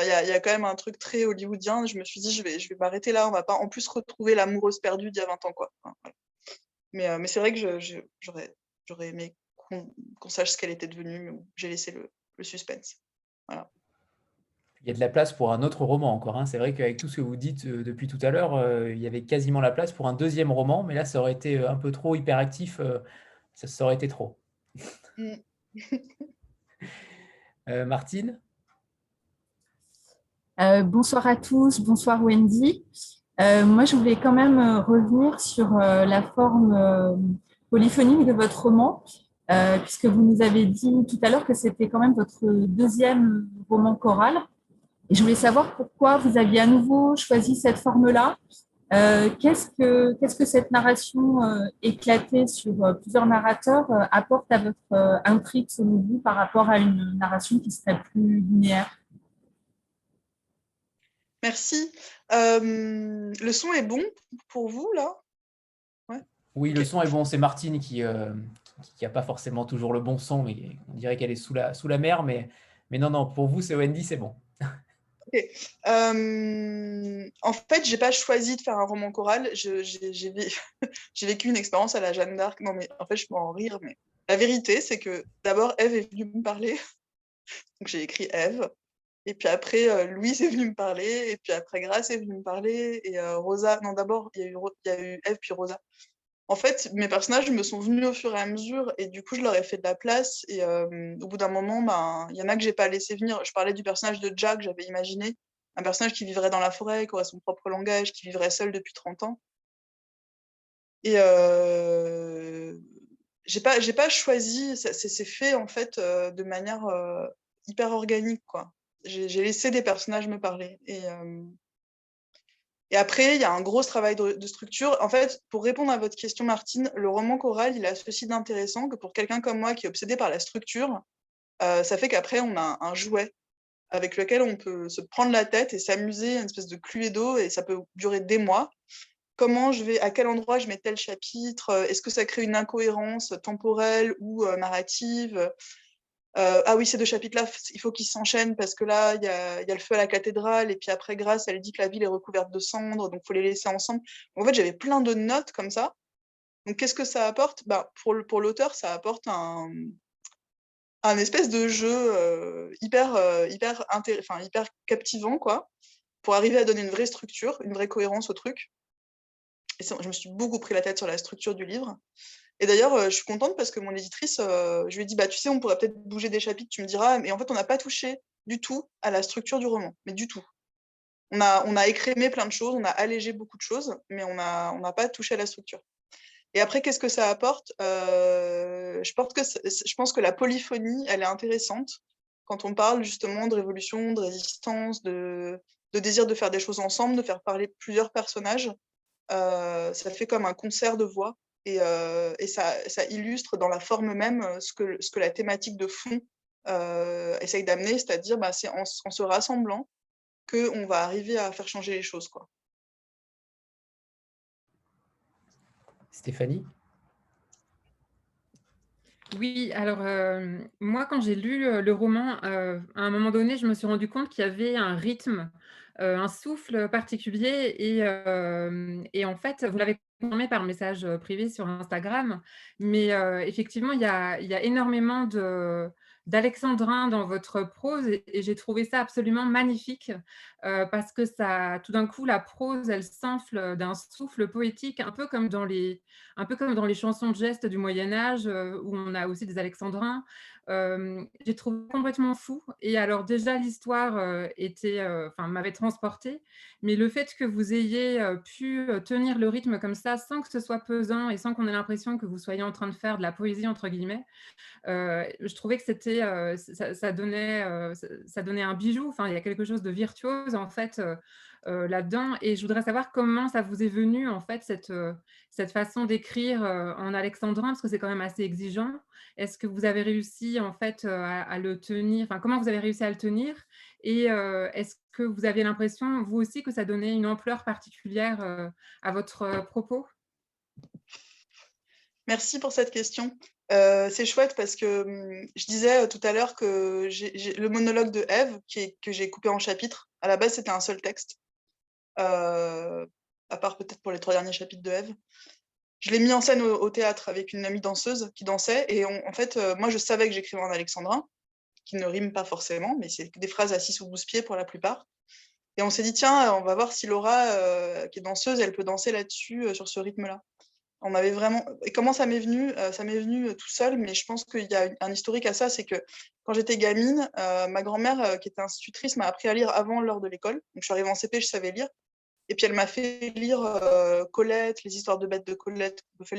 Il y, a, quand même un truc très hollywoodien. Je me suis dit, je vais, je vais m'arrêter là. On va pas en plus retrouver l'amoureuse perdue d'il y a 20 ans. Quoi. Mais, mais c'est vrai que j'aurais, j'aurais aimé qu'on, sache ce qu'elle était devenue, j'ai laissé le, le suspense. Voilà il y a de la place pour un autre roman encore. Hein. C'est vrai qu'avec tout ce que vous dites euh, depuis tout à l'heure, euh, il y avait quasiment la place pour un deuxième roman, mais là, ça aurait été euh, un peu trop hyperactif. ça, ça aurait été trop. Mm. *laughs* Martine Bonsoir à tous, bonsoir Wendy. moi, je voulais quand même revenir sur la forme polyphonique de votre roman, puisque vous nous avez dit tout à l'heure que c'était quand même votre deuxième roman choral. Et je voulais savoir pourquoi vous aviez à nouveau choisi cette forme-là. Euh, qu'est-ce, que, qu'est-ce que cette narration euh, éclatée sur euh, plusieurs narrateurs apporte à votre intrigue, selon vous, par rapport à une narration qui serait plus linéaire? Merci. le son est bon pour vous, là? Oui, le son est bon. C'est Martine qui n'a pas forcément toujours le bon son, mais on dirait qu'elle est sous la, sous la mer. Mais, mais non, non, pour vous, c'est Wendy, c'est bon. Euh, en fait, j'ai pas choisi de faire un roman choral. *laughs* J'ai vécu une expérience à la Jeanne d'Arc. Non, mais en fait, je peux en rire. Mais la vérité, c'est que d'abord, Eve est venue me parler. Donc, j'ai écrit Eve. Et puis après, euh, Louise est venue me parler. Et puis après, Grace est venue me parler. Et euh, Rosa. Non, d'abord, il y, a eu Eve, puis Rosa en fait, mes personnages me sont venus au fur et à mesure et du coup, je leur ai fait de la place. Et euh, au bout d'un moment, ben, il y en a que j'ai pas laissé venir. Je parlais du personnage de Jack, j'avais imaginé un personnage qui vivrait dans la forêt, qui aurait son propre langage, qui vivrait seul depuis 30 ans. Et euh, j'ai pas, pas choisi, c'est fait en fait de manière hyper organique. quoi. J'ai laissé des personnages me parler. Et, et après, il y a un gros travail de, structure. En fait, pour répondre à votre question, Martine, le roman choral, il a ceci d'intéressant que pour quelqu'un comme moi qui est obsédé par la structure, euh, ça fait qu'après, on a un jouet avec lequel on peut se prendre la tête et s'amuser, une espèce de cluedo, et ça peut durer des mois. Comment je vais, à quel endroit je mets tel chapitre? Est-ce que ça crée une incohérence temporelle ou euh, narrative? Euh, ah oui, ces deux chapitres-là, il faut qu'ils s'enchaînent parce que là, il y a, le feu à la cathédrale et puis après, Grâce, elle dit que la ville est recouverte de cendres, donc il faut les laisser ensemble. En fait, j'avais plein de notes comme ça. Donc, qu'est-ce que ça apporte? Bah, Pour, l'auteur, ça apporte un, un espèce de jeu euh, hyper, euh, hyper captivant, quoi, pour arriver à donner une vraie structure, une vraie cohérence au truc. Et je me suis beaucoup pris la tête sur la structure du livre. Et d'ailleurs, euh, je suis contente parce que mon éditrice, euh, je lui ai dit, bah, tu sais, on pourrait peut-être bouger des chapitres, tu me diras, mais en fait, on n'a pas touché du tout à la structure du roman, mais du tout. On a, on a écrémé plein de choses, on a allégé beaucoup de choses, mais on n'a on pas touché à la structure. Et après, qu'est-ce que ça apporte? Euh, je, porte que, je pense que la polyphonie, elle est intéressante quand on parle justement de révolution, de résistance, de, de désir de faire des choses ensemble, de faire parler plusieurs personnages. ça fait comme un concert de voix et, euh, ça, illustre dans la forme même euh, ce que, ce que la thématique de fond euh, essaye d'amener, c'est-à-dire bah, c'est en, se rassemblant qu'on va arriver à faire changer les choses. Quoi. Stéphanie? Oui, alors moi, quand j'ai lu le roman, à un moment donné, je me suis rendu compte qu'il y avait un rythme, un souffle particulier. Et, et en fait, vous l'avez par message privé sur Instagram. Mais effectivement, il y a, énormément de, dans votre prose et, j'ai trouvé ça absolument magnifique parce que ça, tout d'un coup, la prose, elle s'enfle d'un souffle poétique, un peu comme dans les, un peu comme dans les chansons de gestes du Moyen Âge où on a aussi des alexandrins j'ai trouvé complètement fou. Et alors déjà, l'histoire était, enfin, m'avait transporté, mais le fait que vous ayez pu tenir le rythme comme ça, sans que ce soit pesant et sans qu'on ait l'impression que vous soyez en train de faire de la poésie entre guillemets, je trouvais que c'était, ça, donnait, ça, donnait un bijou. Enfin, il y a quelque chose de virtuose en fait là-dedans. Et je voudrais savoir comment ça vous est venu, en fait, cette, cette façon d'écrire en alexandrin, parce que c'est quand même assez exigeant. Est-ce que vous avez réussi, en fait, à, le tenir Enfin, comment vous avez réussi à le tenir? Et est-ce que vous aviez l'impression, vous aussi, que ça donnait une ampleur particulière à votre propos? Merci pour cette question. Euh, c'est chouette parce que hum, je disais euh, tout à l'heure que le monologue de Eve, que j'ai coupé en chapitres, à la base c'était un seul texte, euh, à part peut-être pour les trois derniers chapitres de Eve. Je l'ai mis en scène au, théâtre avec une amie danseuse qui dansait et en fait, moi je savais que j'écrivais en alexandrin, qui ne rime pas forcément, mais c'est des phrases à 6 ou 12 pieds pour la plupart. Et on s'est dit, tiens, on va voir si Laura, qui est danseuse, elle peut danser là-dessus, sur ce rythme-là on avait vraiment. Et comment ça m'est venu euh, Ça m'est venu euh, tout seul, mais je pense qu'il y a un historique à ça. C'est que quand j'étais gamine, euh, ma grand-mère, qui était institutrice, m'a appris à lire avant l'heure de l'école. Donc je suis arrivée en CP, je savais lire. Et puis elle m'a fait lire Colette, les histoires de bêtes de Colette qu'on peut,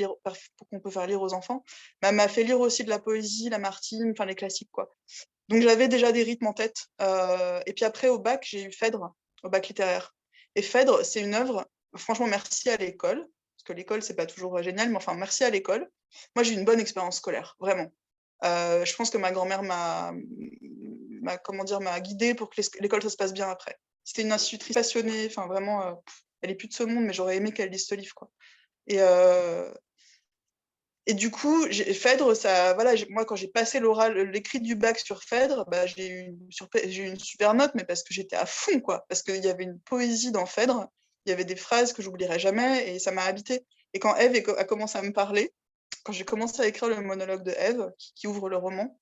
qu'on peut faire lire aux enfants. Mais elle m'a fait lire aussi de la poésie, la Martine, enfin les classiques quoi. Donc j'avais déjà des rythmes en tête. et puis après au bac, j'ai eu Phèdre, au bac littéraire. Et Phèdre, c'est une œuvre. Franchement, merci à l'école que l'école, c'est pas toujours euh, génial, mais enfin, merci à l'école. Moi, j'ai une bonne expérience scolaire, vraiment. Euh, je pense que ma grand-mère m'a, m'a guidée pour que l'école se passe bien après. C'était une institutrice passionnée, enfin vraiment, euh, elle est plus de ce monde, mais j'aurais aimé qu'elle lise ce livre, quoi. Et et du coup, Phèdre, ça, voilà, moi quand j'ai passé l'oral, l'écrit du bac sur Phèdre, bah, j'ai eu, eu, une super note, mais parce que j'étais à fond, quoi, parce qu'il y avait une poésie dans Phèdre il y avait des phrases que j'oublierai jamais et ça m'a habité. Et quand Eve a commencé à me parler, quand j'ai commencé à écrire le monologue de Eve, qui, ouvre le roman,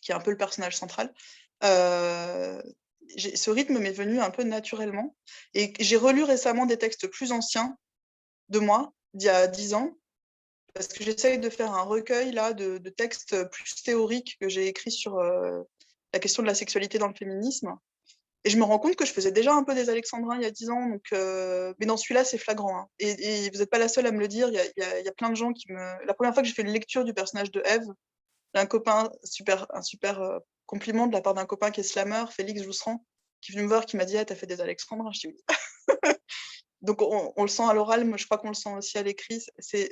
qui est un peu le personnage central, euh, ce rythme m'est venu un peu naturellement. Et j'ai relu récemment des textes plus anciens de moi, d'il y a dix ans, parce que j'essaye de faire un recueil là, de, textes plus théoriques que j'ai écrits sur euh, la question de la sexualité dans le féminisme. Et je me rends compte que je faisais déjà un peu des alexandrins il y a 10 ans, donc, euh, mais dans celui-là, c'est flagrant. Hein. Et, vous n'êtes pas la seule à me le dire. Il y, a, plein de gens qui me. La première fois que j'ai fait une lecture du personnage de Eve, un copain, super, un super euh, compliment de la part d'un copain qui est slammer, Félix Jousserand, qui est venu me voir, qui m'a dit ah, T'as fait des alexandrins Je dis oui. *laughs* donc on, le sent à l'oral, mais je crois qu'on le sent aussi à l'écrit.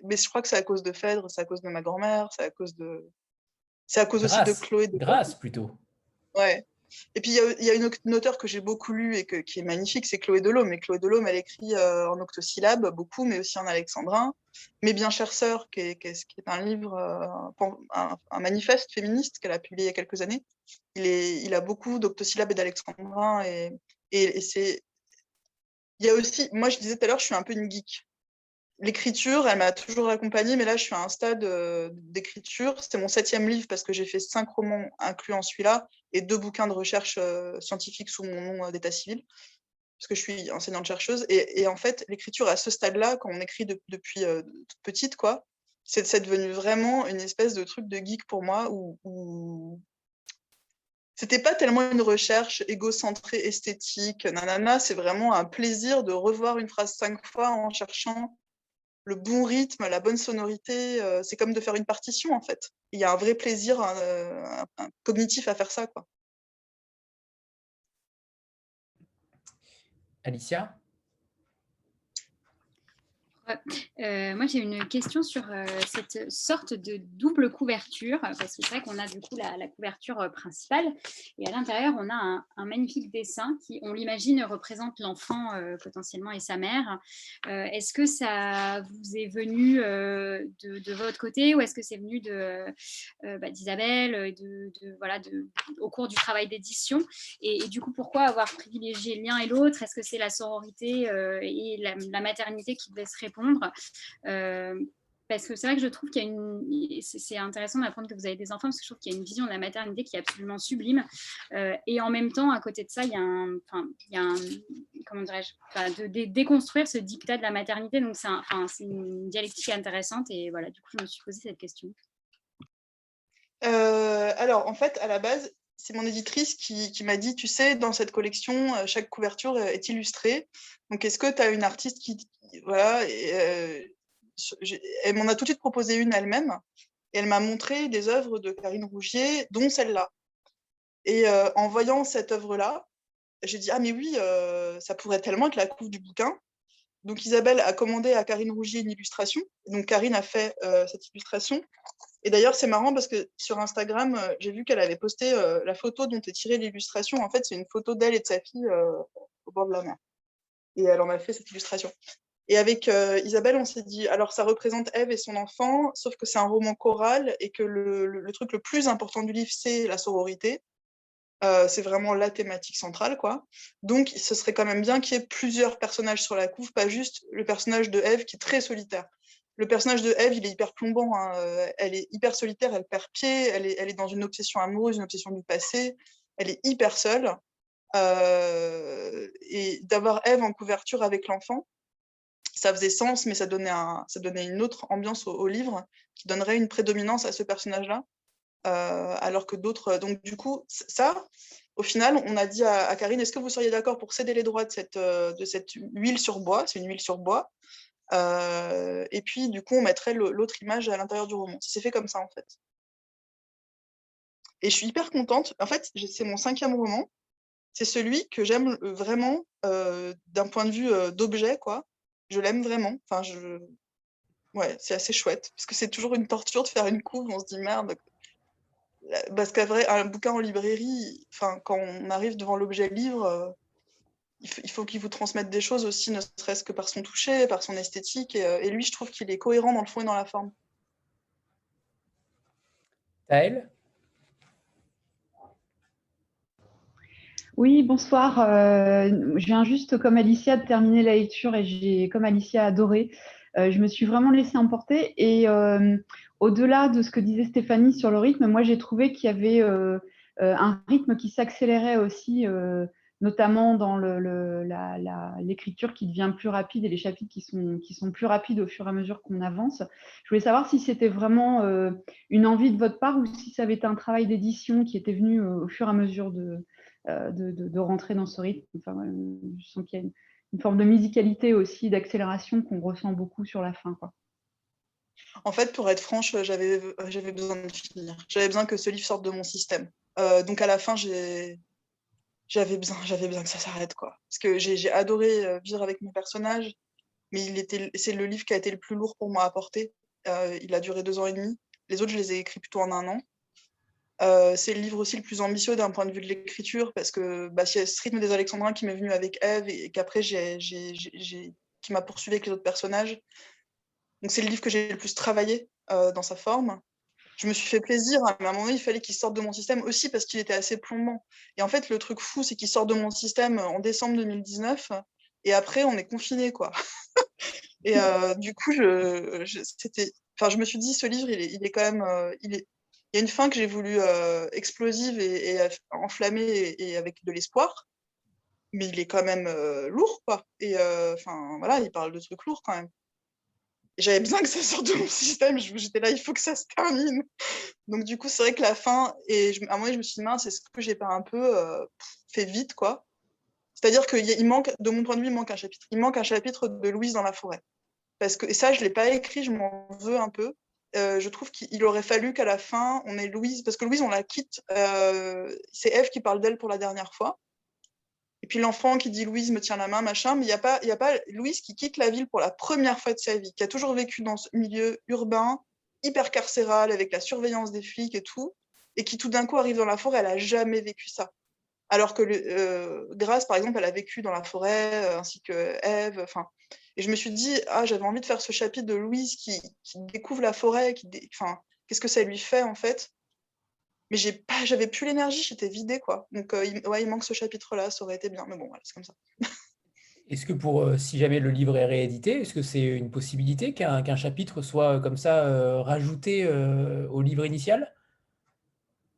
Mais je crois que c'est à cause de Phèdre, c'est à cause de ma grand-mère, c'est à cause de. C'est à cause aussi de Chloé. De... Grâce plutôt. Ouais. Et puis, il y, a, une, auteure que j'ai beaucoup lue et qui est magnifique, c'est Chloé Delhomme. Et Chloé Delhomme, elle écrit euh, en octosyllabes beaucoup, mais aussi en alexandrin. Mes bien chères sœurs, qui est, un livre, euh, un, manifeste féministe qu'elle a publié il y a quelques années. Il, est, il a beaucoup d'octosyllabes et d'alexandrin. Et c'est. Il y a aussi, moi je disais tout à l'heure, je suis un peu une geek l'écriture, elle m'a toujours accompagnée, mais là, je suis à un stade euh, d'écriture. C'était mon septième livre parce que j'ai fait cinq romans incluant celui-là et deux bouquins de recherche euh, scientifique sous mon nom euh, d'état civil, parce que je suis enseignante-chercheuse. Et, en fait, l'écriture à ce stade-là, quand on écrit depuis toute petite, quoi, c'est devenu vraiment une espèce de truc de geek pour moi où, où... c'était pas tellement une recherche égocentrée, esthétique, nanana, c'est vraiment un plaisir de revoir une phrase cinq fois en cherchant le bon rythme, la bonne sonorité, euh, c'est comme de faire une partition en fait. Il y a un vrai plaisir euh, cognitif à faire ça. Quoi. Alicia? Euh, moi, j'ai une question sur euh, cette sorte de double couverture, parce que c'est vrai qu'on a du coup la, couverture euh, principale, et à l'intérieur, on a un, magnifique dessin qui, on l'imagine, représente l'enfant potentiellement et sa mère. est-ce que ça vous est venu de, votre côté, ou est-ce que c'est venu bah, d'Isabelle, de, voilà, au cours du travail d'édition et, du coup, pourquoi avoir privilégié l'un et l'autre? Est-ce que c'est la sororité et la, la maternité qui devait se répondre euh, parce que c'est vrai que je trouve qu'il y a une. C'est intéressant d'apprendre que vous avez des enfants, parce que je trouve qu'il y a une vision de la maternité qui est absolument sublime. Euh, et en même temps, à côté de ça, il y a un. Enfin, il y a un comment dirais-je De déconstruire ce dictat de la maternité. Donc, c'est enfin, une dialectique intéressante. Et voilà, du coup, je me suis posé cette question. Euh, alors, en fait, à la base, c'est mon éditrice qui m'a dit, tu sais, dans cette collection, chaque couverture est illustrée. Donc, est-ce que tu as une artiste qui, euh, elle m'en a tout de suite proposé une elle-même. Et elle m'a montré des œuvres de Karine Rougier, dont celle-là. Et euh, en voyant cette œuvre-là, j'ai dit, ah mais oui, ça pourrait tellement être la couve du bouquin. Donc Isabelle a commandé à Karine Rougier une illustration. Donc Karine a fait cette illustration. Et d'ailleurs, c'est marrant parce que sur Instagram, j'ai vu qu'elle avait posté la photo dont est tirée l'illustration. En fait, c'est une photo d'elle et de sa fille au bord de la mer. Et elle en a fait cette illustration. Et avec Isabelle, on s'est dit, alors ça représente Eve et son enfant, sauf que c'est un roman choral et que le, truc le plus important du livre, c'est la sororité. c'est vraiment la thématique centrale, quoi. Donc, ce serait quand même bien qu'il y ait plusieurs personnages sur la couve, pas juste le personnage de Eve qui est très solitaire. Le personnage de Eve, il est hyper plombant, hein, elle est hyper solitaire, elle perd pied, elle est, elle est dans une obsession amoureuse, une obsession du passé, elle est hyper seule. et d'avoir Eve en couverture avec l'enfant, ça faisait sens, mais ça donnait, un, ça donnait une autre ambiance au, livre qui donnerait une prédominance à ce personnage-là, euh, alors que d'autres. Donc, du coup, ça, au final, on a dit à, Karine est-ce que vous seriez d'accord pour céder les droits de cette, euh, de cette huile sur bois C'est une huile sur bois. Euh, et puis, du coup, on mettrait l'autre image à l'intérieur du roman. C'est fait comme ça, en fait. Et je suis hyper contente. En fait, c'est mon cinquième roman. C'est celui que j'aime vraiment d'un point de vue d'objet, quoi je l'aime vraiment. Enfin, je... ouais, c'est assez chouette. Parce que c'est toujours une torture de faire une couve. On se dit merde. Parce qu'un vrai, bouquin en librairie, enfin, quand on arrive devant l'objet livre, euh, il faut qu'il vous transmette des choses aussi, ne serait-ce que par son toucher, par son esthétique. Et, euh, lui, je trouve qu'il est cohérent dans le fond et dans la forme. Taël? Oui, bonsoir. Euh, je viens juste, comme Alicia, de terminer la lecture et j'ai, comme Alicia, adoré. Euh, je me suis vraiment laissée emporter. Et euh, au-delà de ce que disait Stéphanie sur le rythme, moi, j'ai trouvé qu'il y avait un rythme qui s'accélérait aussi, notamment dans l'écriture qui devient plus rapide et les chapitres qui sont, qui sont plus rapides au fur et à mesure qu'on avance. Je voulais savoir si c'était vraiment une envie de votre part ou si ça avait été un travail d'édition qui était venu au fur et à mesure de euh, de, rentrer dans ce rythme. Enfin, je sens qu'il y a une, forme de musicalité aussi, d'accélération qu'on ressent beaucoup sur la fin. En fait, pour être franche, j'avais besoin de finir. J'avais besoin que ce livre sorte de mon système. Euh, donc à la fin, j'avais besoin, *laughs* besoin que ça s'arrête. Parce que j'ai adoré euh, vivre avec mes personnages, mais c'est le livre qui a été le plus lourd pour moi à porter. il a duré deux ans et demi. Les autres, je les ai écrits plutôt en un an. Euh, c'est le livre aussi le plus ambitieux d'un point de vue de l'écriture, parce que bah, c'est ce rythme des Alexandrins qui m'est venu avec Eve et, qu'après, qui m'a poursuivi avec les autres personnages. Donc, c'est le livre que j'ai le plus travaillé euh, dans sa forme. Je me suis fait plaisir, hein, mais à un moment, il fallait qu'il sorte de mon système aussi parce qu'il était assez plombant. Et en fait, le truc fou, c'est qu'il sort de mon système en décembre 2019 et après, on est confiné, quoi. *laughs* et euh, du coup, je, c'était, je me suis dit, ce livre, il est, il est quand même, il est, il y a une fin que j'ai voulu euh, explosive et, enflammée et, avec de l'espoir, mais il est quand même euh, lourd, quoi. Et euh, enfin, voilà, il parle de trucs lourds quand même. J'avais besoin que ça *laughs* sorte de mon système. J'étais là, il faut que ça se termine. Donc du coup, c'est vrai que la fin, et à un moment, je me suis dit, mince, est-ce que j'ai pas un peu fait vite, quoi? C'est-à-dire qu'il manque, de mon point de vue, il manque un chapitre. Il manque un chapitre de Louise dans la forêt. Parce que, et ça, je ne l'ai pas écrit, je m'en veux un peu. Euh, je trouve qu'il aurait fallu qu'à la fin, on ait Louise, parce que Louise, on la quitte, euh, c'est Eve qui parle d'elle pour la dernière fois. Et puis l'enfant qui dit Louise me tient la main, machin, mais il n'y a, pas, a pas Louise qui quitte la ville pour la première fois de sa vie, qui a toujours vécu dans ce milieu urbain, hyper carcéral, avec la surveillance des flics et tout, et qui tout d'un coup arrive dans la forêt, elle n'a jamais vécu ça. Alors que euh, Grace, par exemple, elle a vécu dans la forêt, ainsi que Eve, et je me suis dit, ah, j'avais envie de faire ce chapitre de Louise qui, découvre la forêt, qui enfin, qu'est-ce que ça lui fait en fait. Mais j'avais plus l'énergie, j'étais vidée quoi. Donc euh, il, manque ce chapitre-là, ça aurait été bien. Mais bon, voilà, c'est comme ça. *laughs* Est-ce que pour, euh, si jamais le livre est réédité, est-ce que c'est une possibilité qu'un chapitre soit euh, comme ça rajouté au livre initial?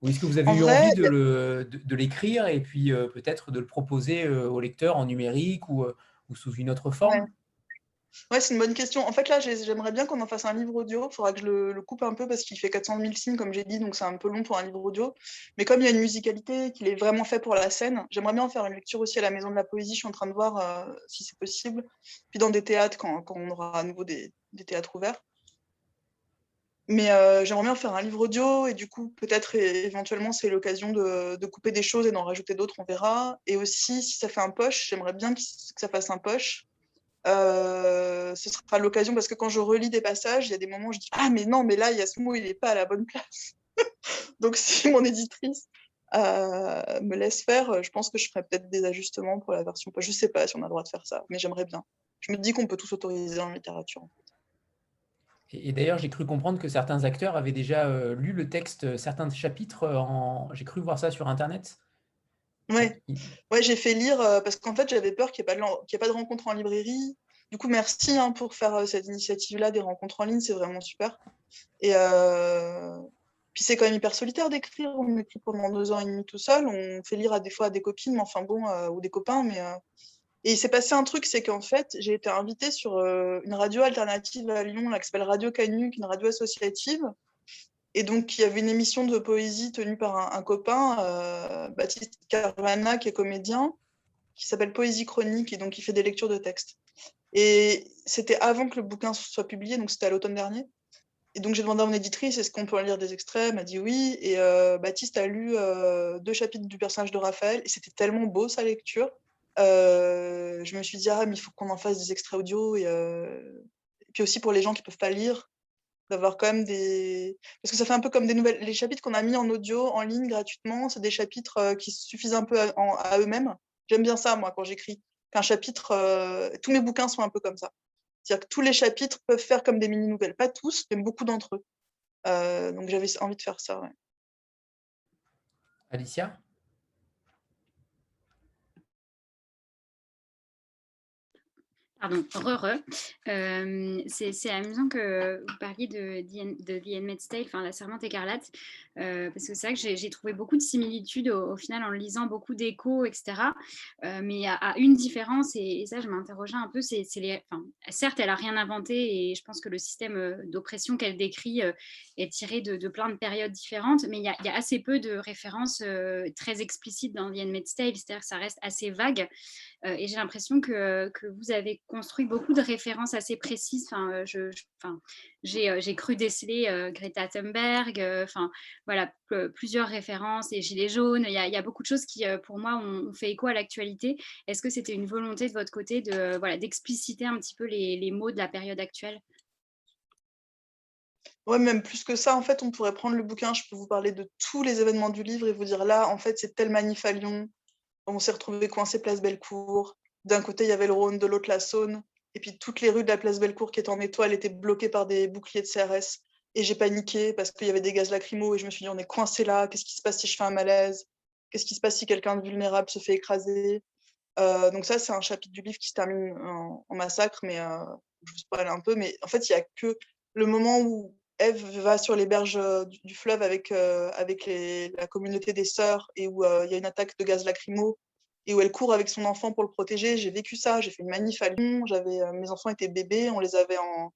Ou est-ce que vous avez eu envie de l'écrire et puis peut-être de le proposer au lecteur en numérique ou, ou sous une autre forme? Ouais, c'est une bonne question. En fait, là, j'aimerais bien qu'on en fasse un livre audio. Il faudra que je le, coupe un peu parce qu'il fait 400 000 signes, comme j'ai dit, donc c'est un peu long pour un livre audio. Mais comme il y a une musicalité, qu'il est vraiment fait pour la scène, j'aimerais bien en faire une lecture aussi à la Maison de la Poésie. Je suis en train de voir euh, si c'est possible. Puis dans des théâtres, quand, on aura à nouveau des, théâtres ouverts. Mais euh, j'aimerais bien faire un livre audio et du coup, peut-être éventuellement, c'est l'occasion de, couper des choses et d'en rajouter d'autres, on verra. Et aussi, si ça fait un poche, j'aimerais bien que, ça fasse un poche. Euh, ce sera l'occasion parce que quand je relis des passages, il y a des moments où je dis Ah, mais non, mais là, il y a ce mot, il n'est pas à la bonne place. *laughs* Donc, si mon éditrice euh, me laisse faire, je pense que je ferai peut-être des ajustements pour la version. Je ne sais pas si on a le droit de faire ça, mais j'aimerais bien. Je me dis qu'on peut tous autoriser en littérature. Et, d'ailleurs, j'ai cru comprendre que certains acteurs avaient déjà euh, lu le texte, euh, certains chapitres. Euh, en... J'ai cru voir ça sur Internet. Oui, ouais, j'ai fait lire parce qu'en fait, j'avais peur qu'il n'y ait, ait, pas de rencontre en librairie. Du coup, merci hein, pour faire cette initiative-là des rencontres en ligne, c'est vraiment super. Et puis c'est quand même hyper solitaire d'écrire. On écrit pendant deux ans et demi tout seul. On fait lire à des fois à des copines, mais enfin bon, ou des copains, mais et il s'est passé un truc, c'est qu'en fait, j'ai été invitée sur euh, une radio alternative à Lyon, là, qui s'appelle Radio Canuc, une radio associative. Et donc, il y avait une émission de poésie tenue par un, copain, euh, Baptiste Caruana, qui est comédien, qui s'appelle Poésie Chronique, et donc qui fait des lectures de textes. Et c'était avant que le bouquin soit publié, donc c'était à l'automne dernier. Et donc, j'ai demandé à mon éditrice, est-ce qu'on peut en lire des extraits? Elle m'a dit oui. Et euh, Baptiste a lu deux chapitres du personnage de Raphaël, et c'était tellement beau sa lecture euh, je me suis dit, ah, mais il faut qu'on en fasse des extraits audio. Et, euh, puis aussi pour les gens qui ne peuvent pas lire, d'avoir quand même des. Parce que ça fait un peu comme des nouvelles. Les chapitres qu'on a mis en audio, en ligne, gratuitement, c'est des chapitres euh, qui suffisent un peu à, eux-mêmes. J'aime bien ça, moi, quand j'écris. Qu'un chapitre. tous mes bouquins sont un peu comme ça. C'est-à-dire que tous les chapitres peuvent faire comme des mini-nouvelles. Pas tous, mais beaucoup d'entre eux. donc j'avais envie de faire ça. Alicia? Pardon, re, euh, c'est amusant que vous parliez de, de The Handmaid's Tale, enfin La Servante écarlate, euh, parce que c'est vrai que j'ai trouvé beaucoup de similitudes au, final en lisant beaucoup d'échos, etc. Euh, mais il y a une différence, et, ça je m'interrogeais un peu, c'est les... Enfin, certes, elle n'a rien inventé, et je pense que le système d'oppression qu'elle décrit est tiré de, plein de périodes différentes, mais il y a, il y a assez peu de références très explicites dans The Handmaid's Tale, c'est-à-dire que ça reste assez vague. Euh, et j'ai l'impression que, que, vous avez construit beaucoup de références assez précises. Enfin, je, enfin, j'ai, euh, j'ai cru déceler euh, Greta Thunberg, enfin, voilà, plusieurs références, les Gilets jaunes. Il y, a, beaucoup de choses qui, pour moi, ont, fait écho à l'actualité. Est-ce que c'était une volonté de votre côté de, voilà, d'expliciter un petit peu les, mots de la période actuelle? Ouais, même plus que ça, en fait, on pourrait prendre le bouquin, je peux vous parler de tous les événements du livre et vous dire là, en fait, c'est tel manif on s'est retrouvé coincé place Bellecour. D'un côté, il y avait le Rhône, de l'autre, la Saône. Et puis toutes les rues de la place Bellecour qui étaient en étoile étaient bloquées par des boucliers de CRS. Et j'ai paniqué parce qu'il y avait des gaz lacrymaux et je me suis dit, on est coincé là. Qu'est-ce qui se passe si je fais un malaise? Qu'est-ce qui se passe si quelqu'un de vulnérable se fait écraser? Euh, Donc ça, c'est un chapitre du livre qui se termine en, massacre, mais euh, je vous spoil un peu. Mais en fait, il n'y a que le moment où Eve va sur les berges euh, du, fleuve avec, euh, avec la communauté des sœurs et où euh, il y a une attaque de gaz lacrymo et où elle court avec son enfant pour le protéger. J'ai vécu ça, j'ai fait une manif à Lyon, mes enfants étaient bébés, on les avait en,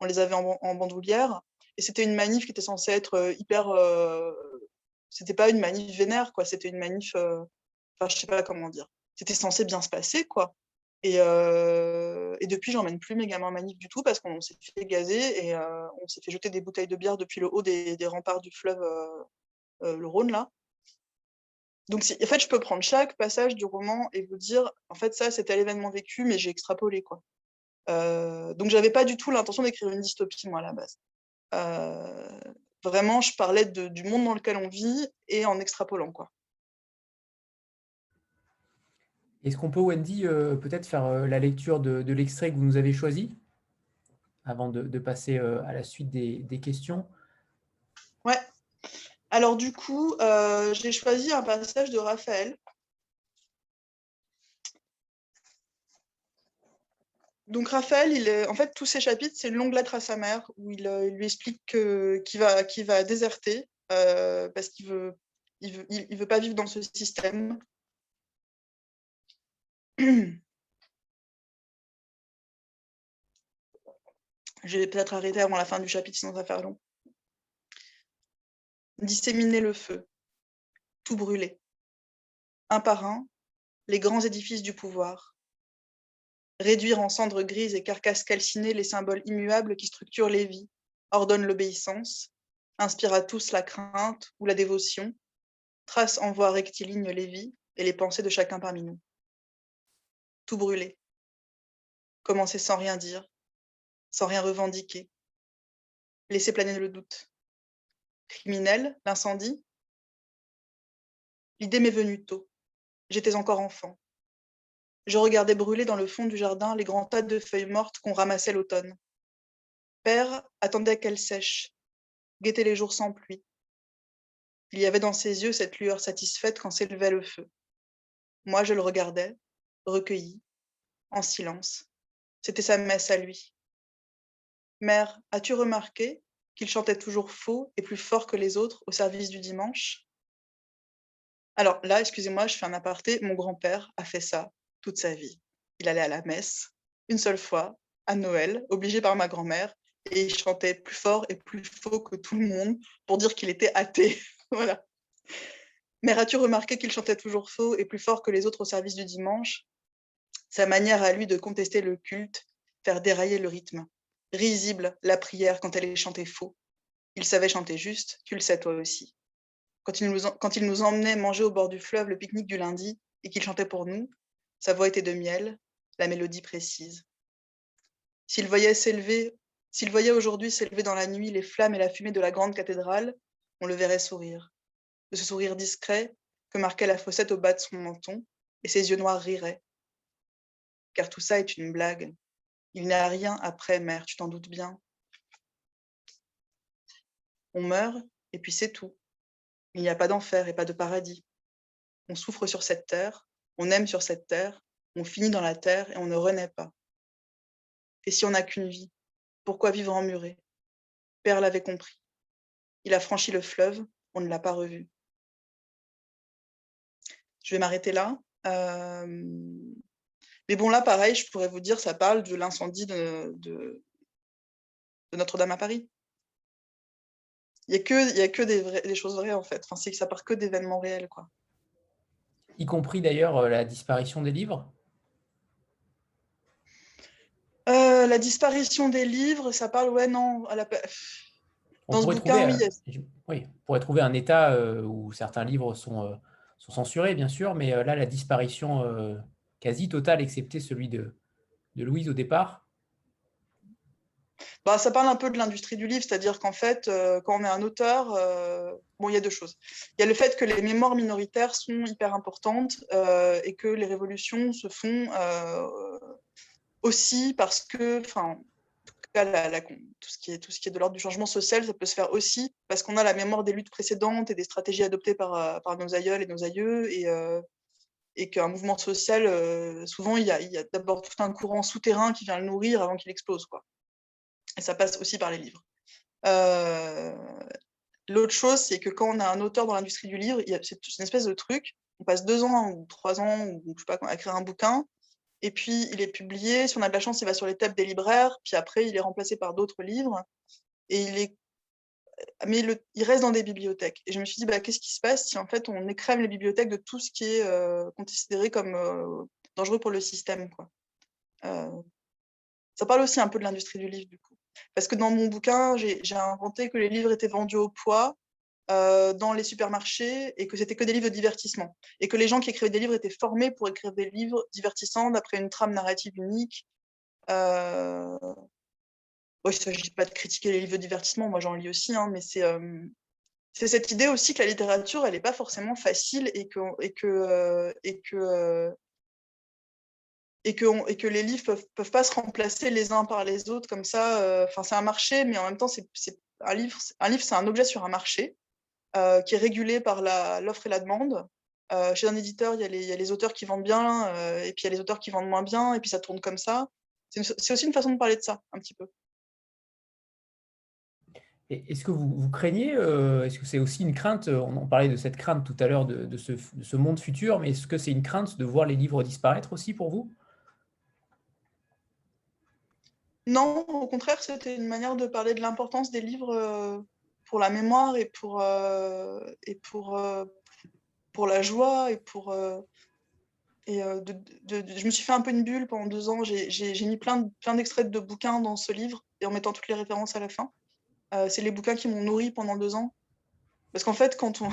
on les avait en, bandoulière. Et c'était une manif qui était censée être hyper. c'était pas une manif vénère, quoi. C'était une manif. Enfin, je sais pas comment dire. C'était censé bien se passer, quoi. Et, euh, et depuis, j'emmène plus mes gamins manif du tout parce qu'on s'est fait gazer et euh, on s'est fait jeter des bouteilles de bière depuis le haut des, remparts du fleuve, euh, le Rhône, là. Donc, en fait, je peux prendre chaque passage du roman et vous dire, en fait, ça, c'était l'événement vécu, mais j'ai extrapolé, quoi. donc, j'avais pas du tout l'intention d'écrire une dystopie, moi, à la base. vraiment, je parlais du monde dans lequel on vit et en extrapolant, quoi. Est-ce qu'on peut, Wendy, euh, peut-être faire euh, la lecture de, l'extrait que vous nous avez choisi avant de, passer euh, à la suite des, questions? Ouais. Alors du coup, j'ai choisi un passage de Raphaël. Donc Raphaël, il est, en fait, tous ces chapitres, c'est une longue lettre à sa mère où il, lui explique qu'il va, va déserter parce qu'il veut, il veut, il veut pas vivre dans ce système. Je vais peut-être arrêter avant la fin du chapitre, sinon ça va faire long. Disséminer le feu, tout brûler. Un par un, les grands édifices du pouvoir. Réduire en cendres grises et carcasses calcinées les symboles immuables qui structurent les vies, ordonne l'obéissance, inspire à tous la crainte ou la dévotion, trace en voie rectiligne les vies et les pensées de chacun parmi nous. Tout brûler. Commencer sans rien dire, sans rien revendiquer. Laisser planer le doute. Criminel, l'incendie L'idée m'est venue tôt. J'étais encore enfant. Je regardais brûler dans le fond du jardin les grands tas de feuilles mortes qu'on ramassait l'automne. Père attendait qu'elles sèchent, guettait les jours sans pluie. Il y avait dans ses yeux cette lueur satisfaite quand s'élevait le feu. Moi, je le regardais, recueilli, en silence. C'était sa messe à lui. Mère, as-tu remarqué qu'il chantait toujours faux et plus fort que les autres au service du dimanche? Alors là, excusez-moi, je fais un aparté. Mon grand-père a fait ça toute sa vie. Il allait à la messe une seule fois, à Noël, obligé par ma grand-mère, et il chantait plus fort et plus faux que tout le monde pour dire qu'il était athée. *laughs* voilà. Mais as-tu remarqué qu'il chantait toujours faux et plus fort que les autres au service du dimanche? Sa manière à lui de contester le culte, faire dérailler le rythme. Risible la prière quand elle est chantée faux. Il savait chanter juste, tu le sais toi aussi. Quand il nous, emmenait manger au bord du fleuve le pique-nique du lundi et qu'il chantait pour nous, sa voix était de miel, la mélodie précise. S'il voyait s'élever, s'il voyait aujourd'hui s'élever dans la nuit les flammes et la fumée de la grande cathédrale, on le verrait sourire. De ce sourire discret que marquait la fossette au bas de son menton, et ses yeux noirs riraient. Car tout ça est une blague. Il n'y a rien après, mère, tu t'en doutes bien. On meurt, et puis c'est tout. Il n'y a pas d'enfer et pas de paradis. On souffre sur cette terre, on aime sur cette terre, on finit dans la terre et on ne renaît pas. Et si on n'a qu'une vie, pourquoi vivre emmuré Père l'avait compris. Il a franchi le fleuve, on ne l'a pas revu. Je vais m'arrêter là. Euh, mais bon, là, pareil, je pourrais vous dire, ça parle de l'incendie de, de... Notre-Dame à Paris. Il n'y a que, a que des, choses vraies, en fait. Enfin, c'est que ça part que d'événements réels, quoi y compris d'ailleurs euh, la disparition des livres? Euh, La disparition des livres, ça parle, ouais, non, à la... Dans ce bouquin, oui. oui. On pourrait trouver un état euh, où certains livres sont, sont, censurés, bien sûr, mais là, la disparition quasi totale, excepté celui de, de Louise au départ, bah, ça parle un peu de l'industrie du livre, c'est-à-dire qu'en fait, euh, quand on est un auteur, euh, bon, il y a deux choses. Il y a le fait que les mémoires minoritaires sont hyper importantes euh, et que les révolutions se font aussi parce que, enfin, tout, ce qui est, tout ce qui est de l'ordre du changement social, ça peut se faire aussi parce qu'on a la mémoire des luttes précédentes et des stratégies adoptées par, par nos aïeuls et nos aïeux et, et qu'un mouvement social, souvent, il y a, a d'abord tout un courant souterrain qui vient le nourrir avant qu'il explose. Quoi. Et ça passe aussi par les livres. Euh, l'autre chose, c'est que quand on a un auteur dans l'industrie du livre, c'est une espèce de truc. On passe deux ans ou trois ans, pas, à écrire un bouquin, et puis il est publié. Si on a de la chance, il va sur les tables des libraires, puis après, il est remplacé par d'autres livres. Et il est mais il reste dans des bibliothèques. Et je me suis dit, bah, qu'est-ce qui se passe si en fait on écrève les bibliothèques de tout ce qui est euh, considéré comme euh, dangereux pour le système quoi. ça parle aussi un peu de l'industrie du livre du coup. Parce que dans mon bouquin, j'ai inventé que les livres étaient vendus au poids euh, dans les supermarchés et que c'était que des livres de divertissement. Et que les gens qui écrivaient des livres étaient formés pour écrire des livres divertissants d'après une trame narrative unique. Il ne s'agit pas de critiquer les livres de divertissement, moi j'en lis aussi, hein, mais c'est euh, cette idée aussi que la littérature, elle n'est pas forcément facile et que, les livres peuvent, peuvent pas se remplacer les uns par les autres comme ça. Euh, enfin, c'est un marché, mais en même temps, un livre. C'est un objet sur un marché euh, qui est régulé par l'offre et la demande. Chez un éditeur, il y, a les, auteurs qui vendent bien, et puis il y a les auteurs qui vendent moins bien, et puis ça tourne comme ça. C'est aussi une façon de parler de ça, un petit peu. Est-ce que vous, craignez, est-ce que c'est aussi une crainte, on, parlait de cette crainte tout à l'heure de, ce, de, ce, monde futur, mais est-ce que c'est une crainte de voir les livres disparaître aussi pour vous? Non, au contraire, c'était une manière de parler de l'importance des livres euh, pour la mémoire et pour, euh, euh, la joie et pour. et je me suis fait un peu une bulle pendant deux ans. J'ai mis plein, plein d'extraits de bouquins dans ce livre et en mettant toutes les références à la fin. C'est les bouquins qui m'ont nourri pendant deux ans. Parce qu'en fait, quand on,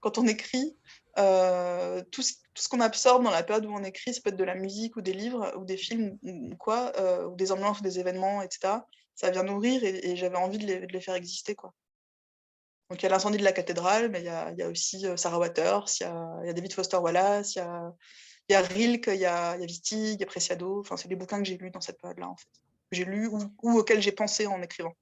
quand on écrit, tout, ce, qu'on absorbe dans la période où on écrit, ça peut être de la musique ou des livres ou des films ou quoi, ou des ambiances ou des événements, etc. Ça vient nourrir et, j'avais envie de les, de les, faire exister. Quoi. Donc il y a l'incendie de la cathédrale, mais il y a, y a aussi Sarah Waters, il y a, y a David Foster Wallace, il y a, y a Rilke, il y a, Wittig, il y a Preciado. Enfin, c'est des bouquins que j'ai lus dans cette période-là, en fait. J'ai lus ou, auxquels j'ai pensé en écrivant.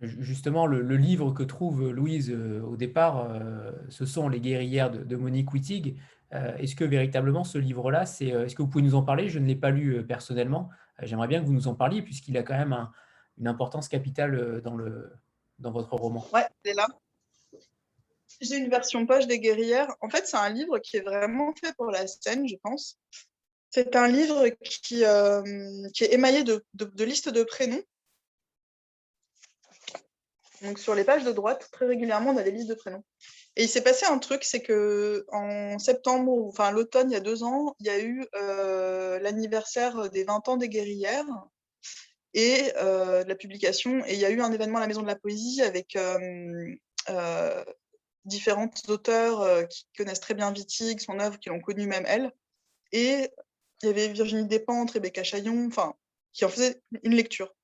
Justement, le, livre que trouve Louise euh, au départ, euh, ce sont Les guerrières de, Monique Wittig. Euh, est-ce que véritablement ce livre-là, c'est, est-ce que vous pouvez nous en parler? Je ne l'ai pas lu personnellement. J'aimerais bien que vous nous en parliez puisqu'il a quand même une importance capitale dans, votre roman. Ouais, c'est là. J'ai une version poche des guerrières. En fait, c'est un livre qui est vraiment fait pour la scène, je pense. C'est un livre qui, euh, est émaillé de, listes de prénoms. Sur les pages de droite, très régulièrement, on a des listes de prénoms. Et il s'est passé un truc, c'est que en septembre, enfin l'automne, il y a deux ans, il y a eu euh, l'anniversaire des 20 ans des guerrières et euh, de la publication. Et il y a eu un événement à la Maison de la Poésie avec différentes auteurs euh, qui connaissent très bien Wittig, son œuvre, qui l'ont connu même elle. Et il y avait Virginie Despentes, Rebecca Chaillon, enfin, qui en faisaient une lecture.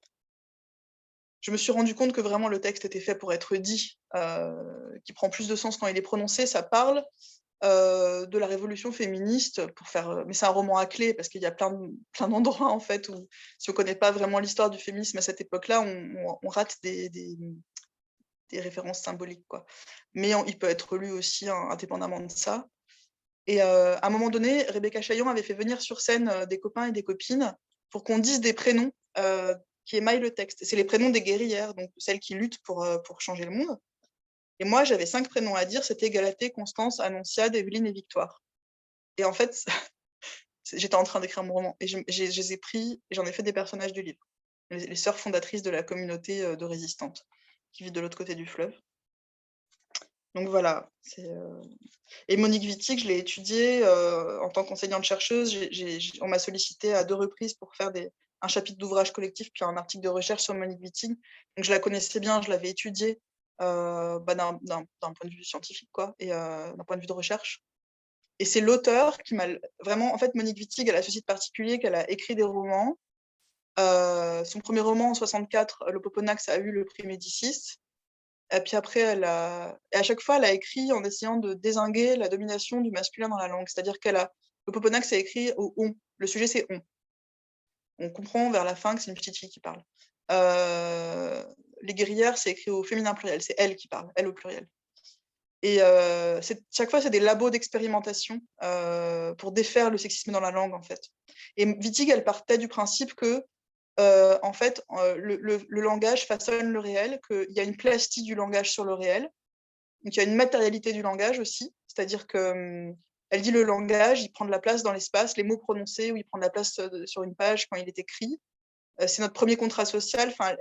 Je me suis rendu compte que vraiment le texte était fait pour être dit, euh, qui prend plus de sens quand il est prononcé. Ça parle euh, de la révolution féministe pour faire, mais c'est un roman à clé parce qu'il y a plein, plein d'endroits en fait où si on connaît pas vraiment l'histoire du féminisme à cette époque-là, on, rate des, des références symboliques. Quoi. Mais il peut être lu aussi hein, indépendamment de ça. Et euh, à un moment donné, Rebecca Chaillon avait fait venir sur scène euh, des copains et des copines pour qu'on dise des prénoms euh, qui émaillent le texte. C'est les prénoms des guerrières, donc celles qui luttent pour, pour changer le monde. Et moi, j'avais cinq prénoms à dire, c'était Galatée, Constance, Annonciade, Evelyne et Victoire. Et en fait, *laughs* j'étais en train d'écrire mon roman. Et je, les ai pris, j'en ai fait des personnages du livre. Les, sœurs fondatrices de la communauté de résistantes qui vit de l'autre côté du fleuve. Donc voilà. Euh, et Monique Wittig, je l'ai étudiée euh, en tant qu'enseignante-chercheuse. On m'a sollicité à deux reprises pour faire des, un chapitre d'ouvrage collectif, puis un article de recherche sur Monique Wittig. Donc je la connaissais bien, je l'avais étudiée euh, bah, d'un point de vue scientifique quoi, et d'un point de vue de recherche. Et c'est l'auteur qui m'a vraiment. En fait, Monique Wittig, elle a ceci de particulier qu'elle a écrit des romans euh, son premier roman en 64, Le Poponax, a eu le prix Médicis. Et puis après, elle a... à chaque fois, elle a écrit en essayant de désinguer la domination du masculin dans la langue. C'est-à-dire qu'elle a. Le Poponax a écrit au on. Le sujet, c'est on. On comprend vers la fin que c'est une petite fille qui parle. Euh, les guerrières, c'est écrit au féminin pluriel. C'est elle qui parle, elle au pluriel. Et euh, chaque fois, c'est des labos d'expérimentation pour défaire le sexisme dans la langue, en fait. Et Wittig, elle partait du principe que euh, en fait, euh, le, langage façonne le réel, qu'il y a une plastie du langage sur le réel, donc il y a une matérialité du langage aussi, c'est-à-dire que hum, elle dit le langage, il prend de la place dans l'espace, les mots prononcés, ou il prend de la place euh, sur une page quand il est écrit. c'est notre premier contrat social. Enfin,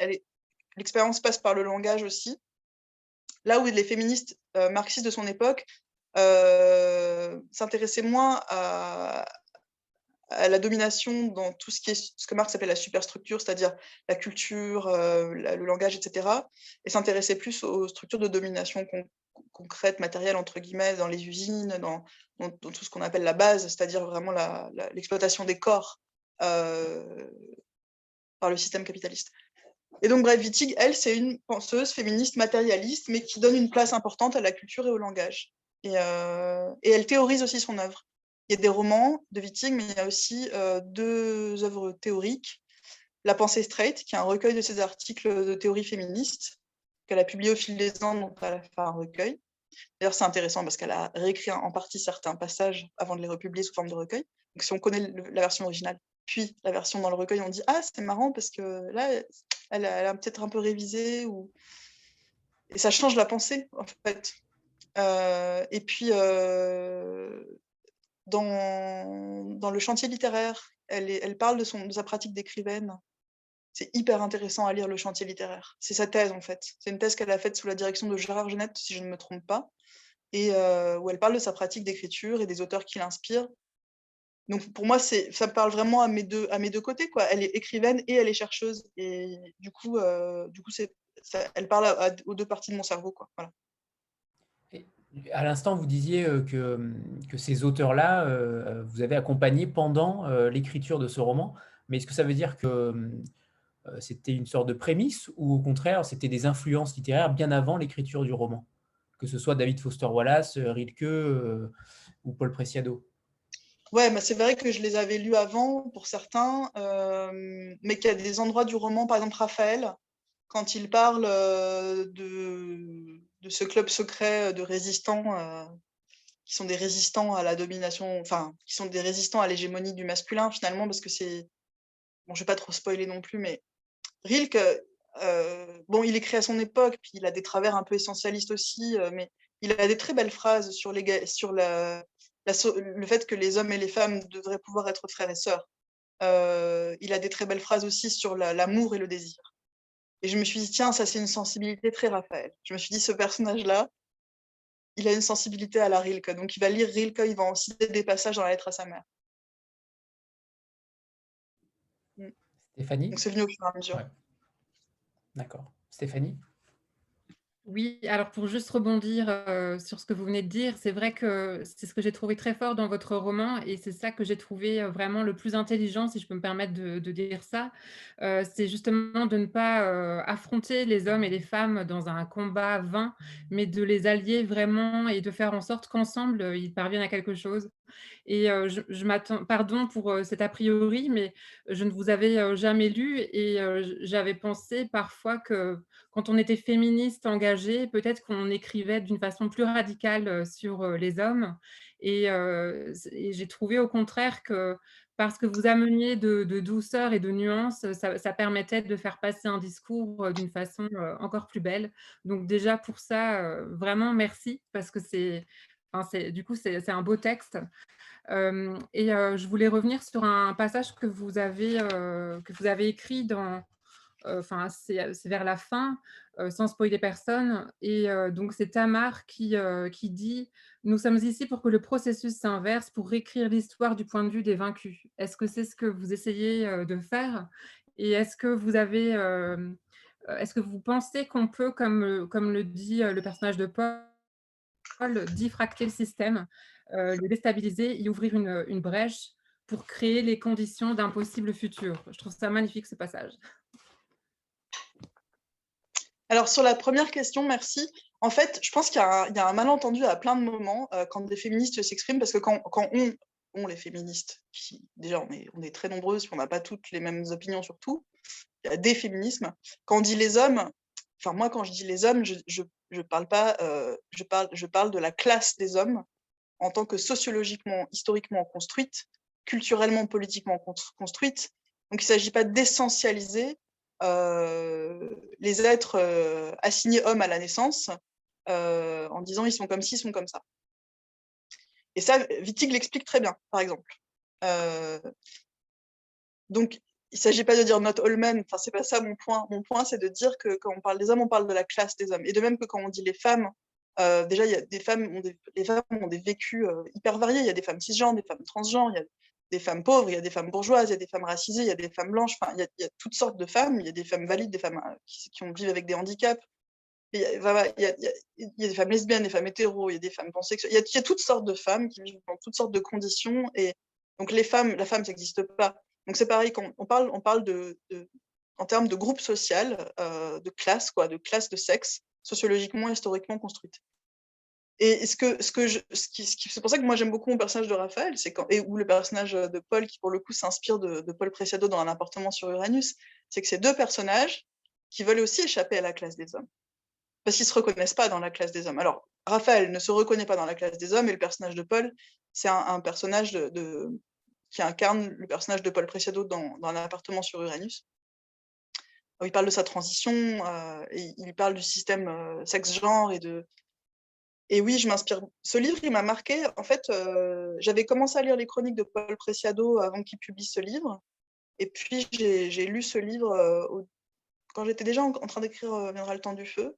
l'expérience passe par le langage aussi. Là où les féministes marxistes de son époque s'intéressaient moins à, à la domination dans tout ce qui est ce que Marx appelle la superstructure, c'est-à-dire la culture, euh, le langage, etc., et s'intéressait plus aux structures de domination concrètes, matérielles, entre guillemets, dans les usines, dans, tout ce qu'on appelle la base, c'est-à-dire vraiment l'exploitation des corps euh, par le système capitaliste. Et donc, bref, Wittig, elle, c'est une penseuse féministe matérialiste, mais qui donne une place importante à la culture et au langage. Et, euh, et elle théorise aussi son œuvre. Des romans de Wittig, mais il y a aussi euh, deux œuvres théoriques. La pensée straight, qui est un recueil de ses articles de théorie féministe, qu'elle a publié au fil des ans, donc elle a fait un recueil. D'ailleurs, c'est intéressant parce qu'elle a réécrit en partie certains passages avant de les republier sous forme de recueil. Donc, si on connaît la version originale, puis la version dans le recueil, on dit Ah, c'est marrant parce que là, elle a, peut-être un peu révisé. Ou... Et ça change la pensée, en fait. Euh, et puis, euh, dans, le chantier littéraire. Elle, parle de, sa pratique d'écrivaine. C'est hyper intéressant à lire le chantier littéraire. C'est sa thèse en fait. C'est une thèse qu'elle a faite sous la direction de Gérard Genette, si je ne me trompe pas, et euh, où elle parle de sa pratique d'écriture et des auteurs qui l'inspirent. Donc pour moi, ça parle vraiment à mes deux, côtés. Elle est écrivaine et elle est chercheuse. Et du coup, euh, elle parle aux deux parties de mon cerveau. Voilà. À l'instant, vous disiez euh, que, que ces auteurs-là, euh, vous avez accompagné pendant l'écriture de ce roman. Mais est-ce que ça veut dire que c'était une sorte de prémisse ou au contraire, c'était des influences littéraires bien avant l'écriture du roman? Que ce soit David Foster Wallace, Rilke ou Paul Preciado? Ouais, mais c'est vrai que je les avais lus avant pour certains, euh, mais qu'il y a des endroits du roman, par exemple Raphaël, quand il parle euh, de, de ce club secret de résistants, euh, qui sont des résistants à la domination, enfin, qui sont des résistants à l'hégémonie du masculin finalement, parce que c'est. Bon, je vais pas trop spoiler non plus, mais Rilke, bon, il écrit à son époque, puis il a des travers un peu essentialistes aussi, mais il a des très belles phrases sur, les, sur la, le fait que les hommes et les femmes devraient pouvoir être frères et sœurs. Euh, il a des très belles phrases aussi sur l'amour et le désir. Et je me suis dit, tiens, ça c'est une sensibilité très Raphaël. Je me suis dit, ce personnage-là, il a une sensibilité à la Rilke. Donc il va lire Rilke, il va en citer des passages dans la lettre à sa mère. Mm. Stéphanie? Donc c'est venu au fur et à mesure. D'accord. Stéphanie? Oui, alors pour juste rebondir euh, sur ce que vous venez de dire, c'est vrai que c'est ce que j'ai trouvé très fort dans votre roman et c'est ça que j'ai trouvé euh, vraiment le plus intelligent, si je peux me permettre de, dire ça. Euh, c'est justement de ne pas affronter les hommes et les femmes dans un combat vain, mais de les allier vraiment et de faire en sorte qu'ensemble, ils parviennent à quelque chose. Et je, je m'attends, pardon pour cet a priori, mais je ne vous avais jamais lu et j'avais pensé parfois que quand on était féministe engagé, peut-être qu'on écrivait d'une façon plus radicale sur les hommes. Et, j'ai trouvé au contraire que parce que vous ameniez de, douceur et de nuance, ça, permettait de faire passer un discours d'une façon encore plus belle. Donc déjà pour ça, vraiment merci, parce que c'est, du coup, c'est un beau texte. et je voulais revenir sur un passage que vous avez, que vous avez écrit dans, enfin c'est vers la fin, sans spoiler personne. Et donc c'est Tamar qui, qui dit « Nous sommes ici pour que le processus s'inverse, pour réécrire l'histoire du point de vue des vaincus ». Est-ce que c'est ce que vous essayez de faire? Et est-ce que vous avez... est-ce que vous pensez qu'on peut, comme, comme le dit le personnage de Paul, diffracter le système, le déstabiliser, y ouvrir une, une brèche pour créer les conditions d'un possible futur Je trouve ça magnifique ce passage. Alors, sur la première question, merci. En fait, je pense qu'il y, a un malentendu à plein de moments euh, quand des féministes s'expriment, parce que quand, on, on, les féministes, qui, déjà, on est, on est très nombreuses, on n'a pas toutes les mêmes opinions sur tout, il y a des féminismes. Quand on dit les hommes, enfin, moi, quand je dis les hommes, je, je, parle pas, euh, je, parle, je parle de la classe des hommes en tant que sociologiquement, historiquement construite, culturellement, politiquement construite. Donc, il ne s'agit pas d'essentialiser euh, les êtres euh, assignés hommes à la naissance en disant ils sont comme ci, ils sont comme ça. Et ça, Wittig l'explique très bien, par exemple. donc, il ne s'agit pas de dire not all men, enfin, c'est pas ça mon point. Mon point, c'est de dire que quand on parle des hommes, on parle de la classe des hommes. Et de même que quand on dit les femmes, déjà, il y a des femmes, les femmes ont des vécus hyper variés. Il y a des femmes cisgenres, des femmes transgenres, il y a des femmes pauvres, il y a des femmes bourgeoises, il y a des femmes racisées, il y a des femmes blanches, enfin, il y a, toutes sortes de femmes, il y a des femmes valides, des femmes euh, qui, qui ont vivent avec des handicaps, il y, a, des femmes lesbiennes, des femmes hétéros, il y a des femmes pansexuelles, il y a, toutes sortes de femmes qui vivent dans toutes sortes de conditions, et donc les femmes, la femme, ça n'existe pas. Donc c'est pareil, quand on parle, de, en termes de groupe social, euh, de classe, quoi, de classe de sexe, sociologiquement, historiquement construite. Et ce que, ce que je, c'est pour ça que moi j'aime beaucoup mon personnage de Raphaël, c'est quand, et ou le personnage de Paul qui pour le coup s'inspire de, Paul Preciado dans un appartement sur Uranus, c'est que c'est deux personnages qui veulent aussi échapper à la classe des hommes, parce qu'ils se reconnaissent pas dans la classe des hommes. Alors Raphaël ne se reconnaît pas dans la classe des hommes, et le personnage de Paul, c'est un, personnage de, qui incarne le personnage de Paul Preciado dans, dans un appartement sur Uranus. il parle de sa transition, euh, il parle du système euh, sexe-genre et de, et oui, je m'inspire. Ce livre, il m'a marqué. En fait, euh, j'avais commencé à lire les chroniques de Paul Preciado avant qu'il publie ce livre. Et puis, j'ai lu ce livre euh, quand j'étais déjà en, train d'écrire Viendra le temps du feu.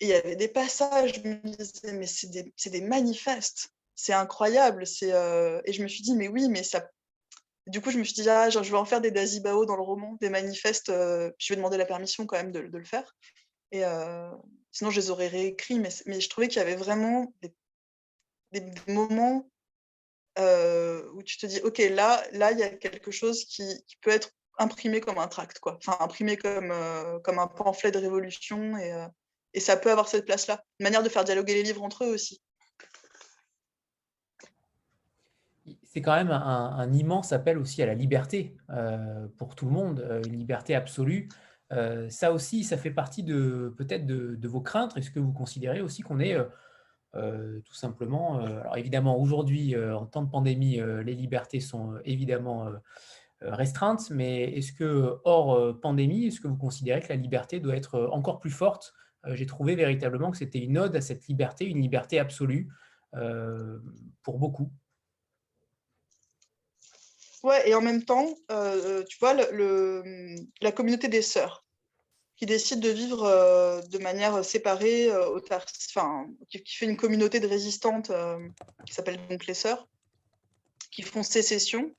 Et il y avait des passages, je me disais, mais c'est des, des, manifestes. C'est incroyable. C'est et je me suis dit mais oui, mais ça. Du coup, je me suis dit ah, genre, je vais en faire des Dazibao dans le roman, des manifestes. je vais demander la permission quand même de, le faire. Et sinon, je les aurais réécrits, mais, mais je trouvais qu'il y avait vraiment des, moments où tu te dis, OK, là, là, il y a quelque chose qui, peut être imprimé comme un tract, quoi. Enfin, imprimé comme, comme un pamphlet de révolution, et, et ça peut avoir cette place-là. Une manière de faire dialoguer les livres entre eux aussi. C'est quand même un, immense appel aussi à la liberté pour tout le monde, une liberté absolue. ça aussi, ça fait partie de peut-être de, vos craintes. Est-ce que vous considérez aussi qu'on est euh, tout simplement. Euh, alors évidemment, aujourd'hui, euh, en temps de pandémie, les libertés sont évidemment restreintes, mais est-ce que, hors pandémie, est-ce que vous considérez que la liberté doit être encore plus forte? J'ai trouvé véritablement que c'était une ode à cette liberté, une liberté absolue pour beaucoup. Ouais, et en même temps, tu vois, la communauté des sœurs, qui décide de vivre euh, de manière séparée, euh, enfin, qui, fait une communauté de résistantes euh, qui s'appelle donc les sœurs, qui font sécession.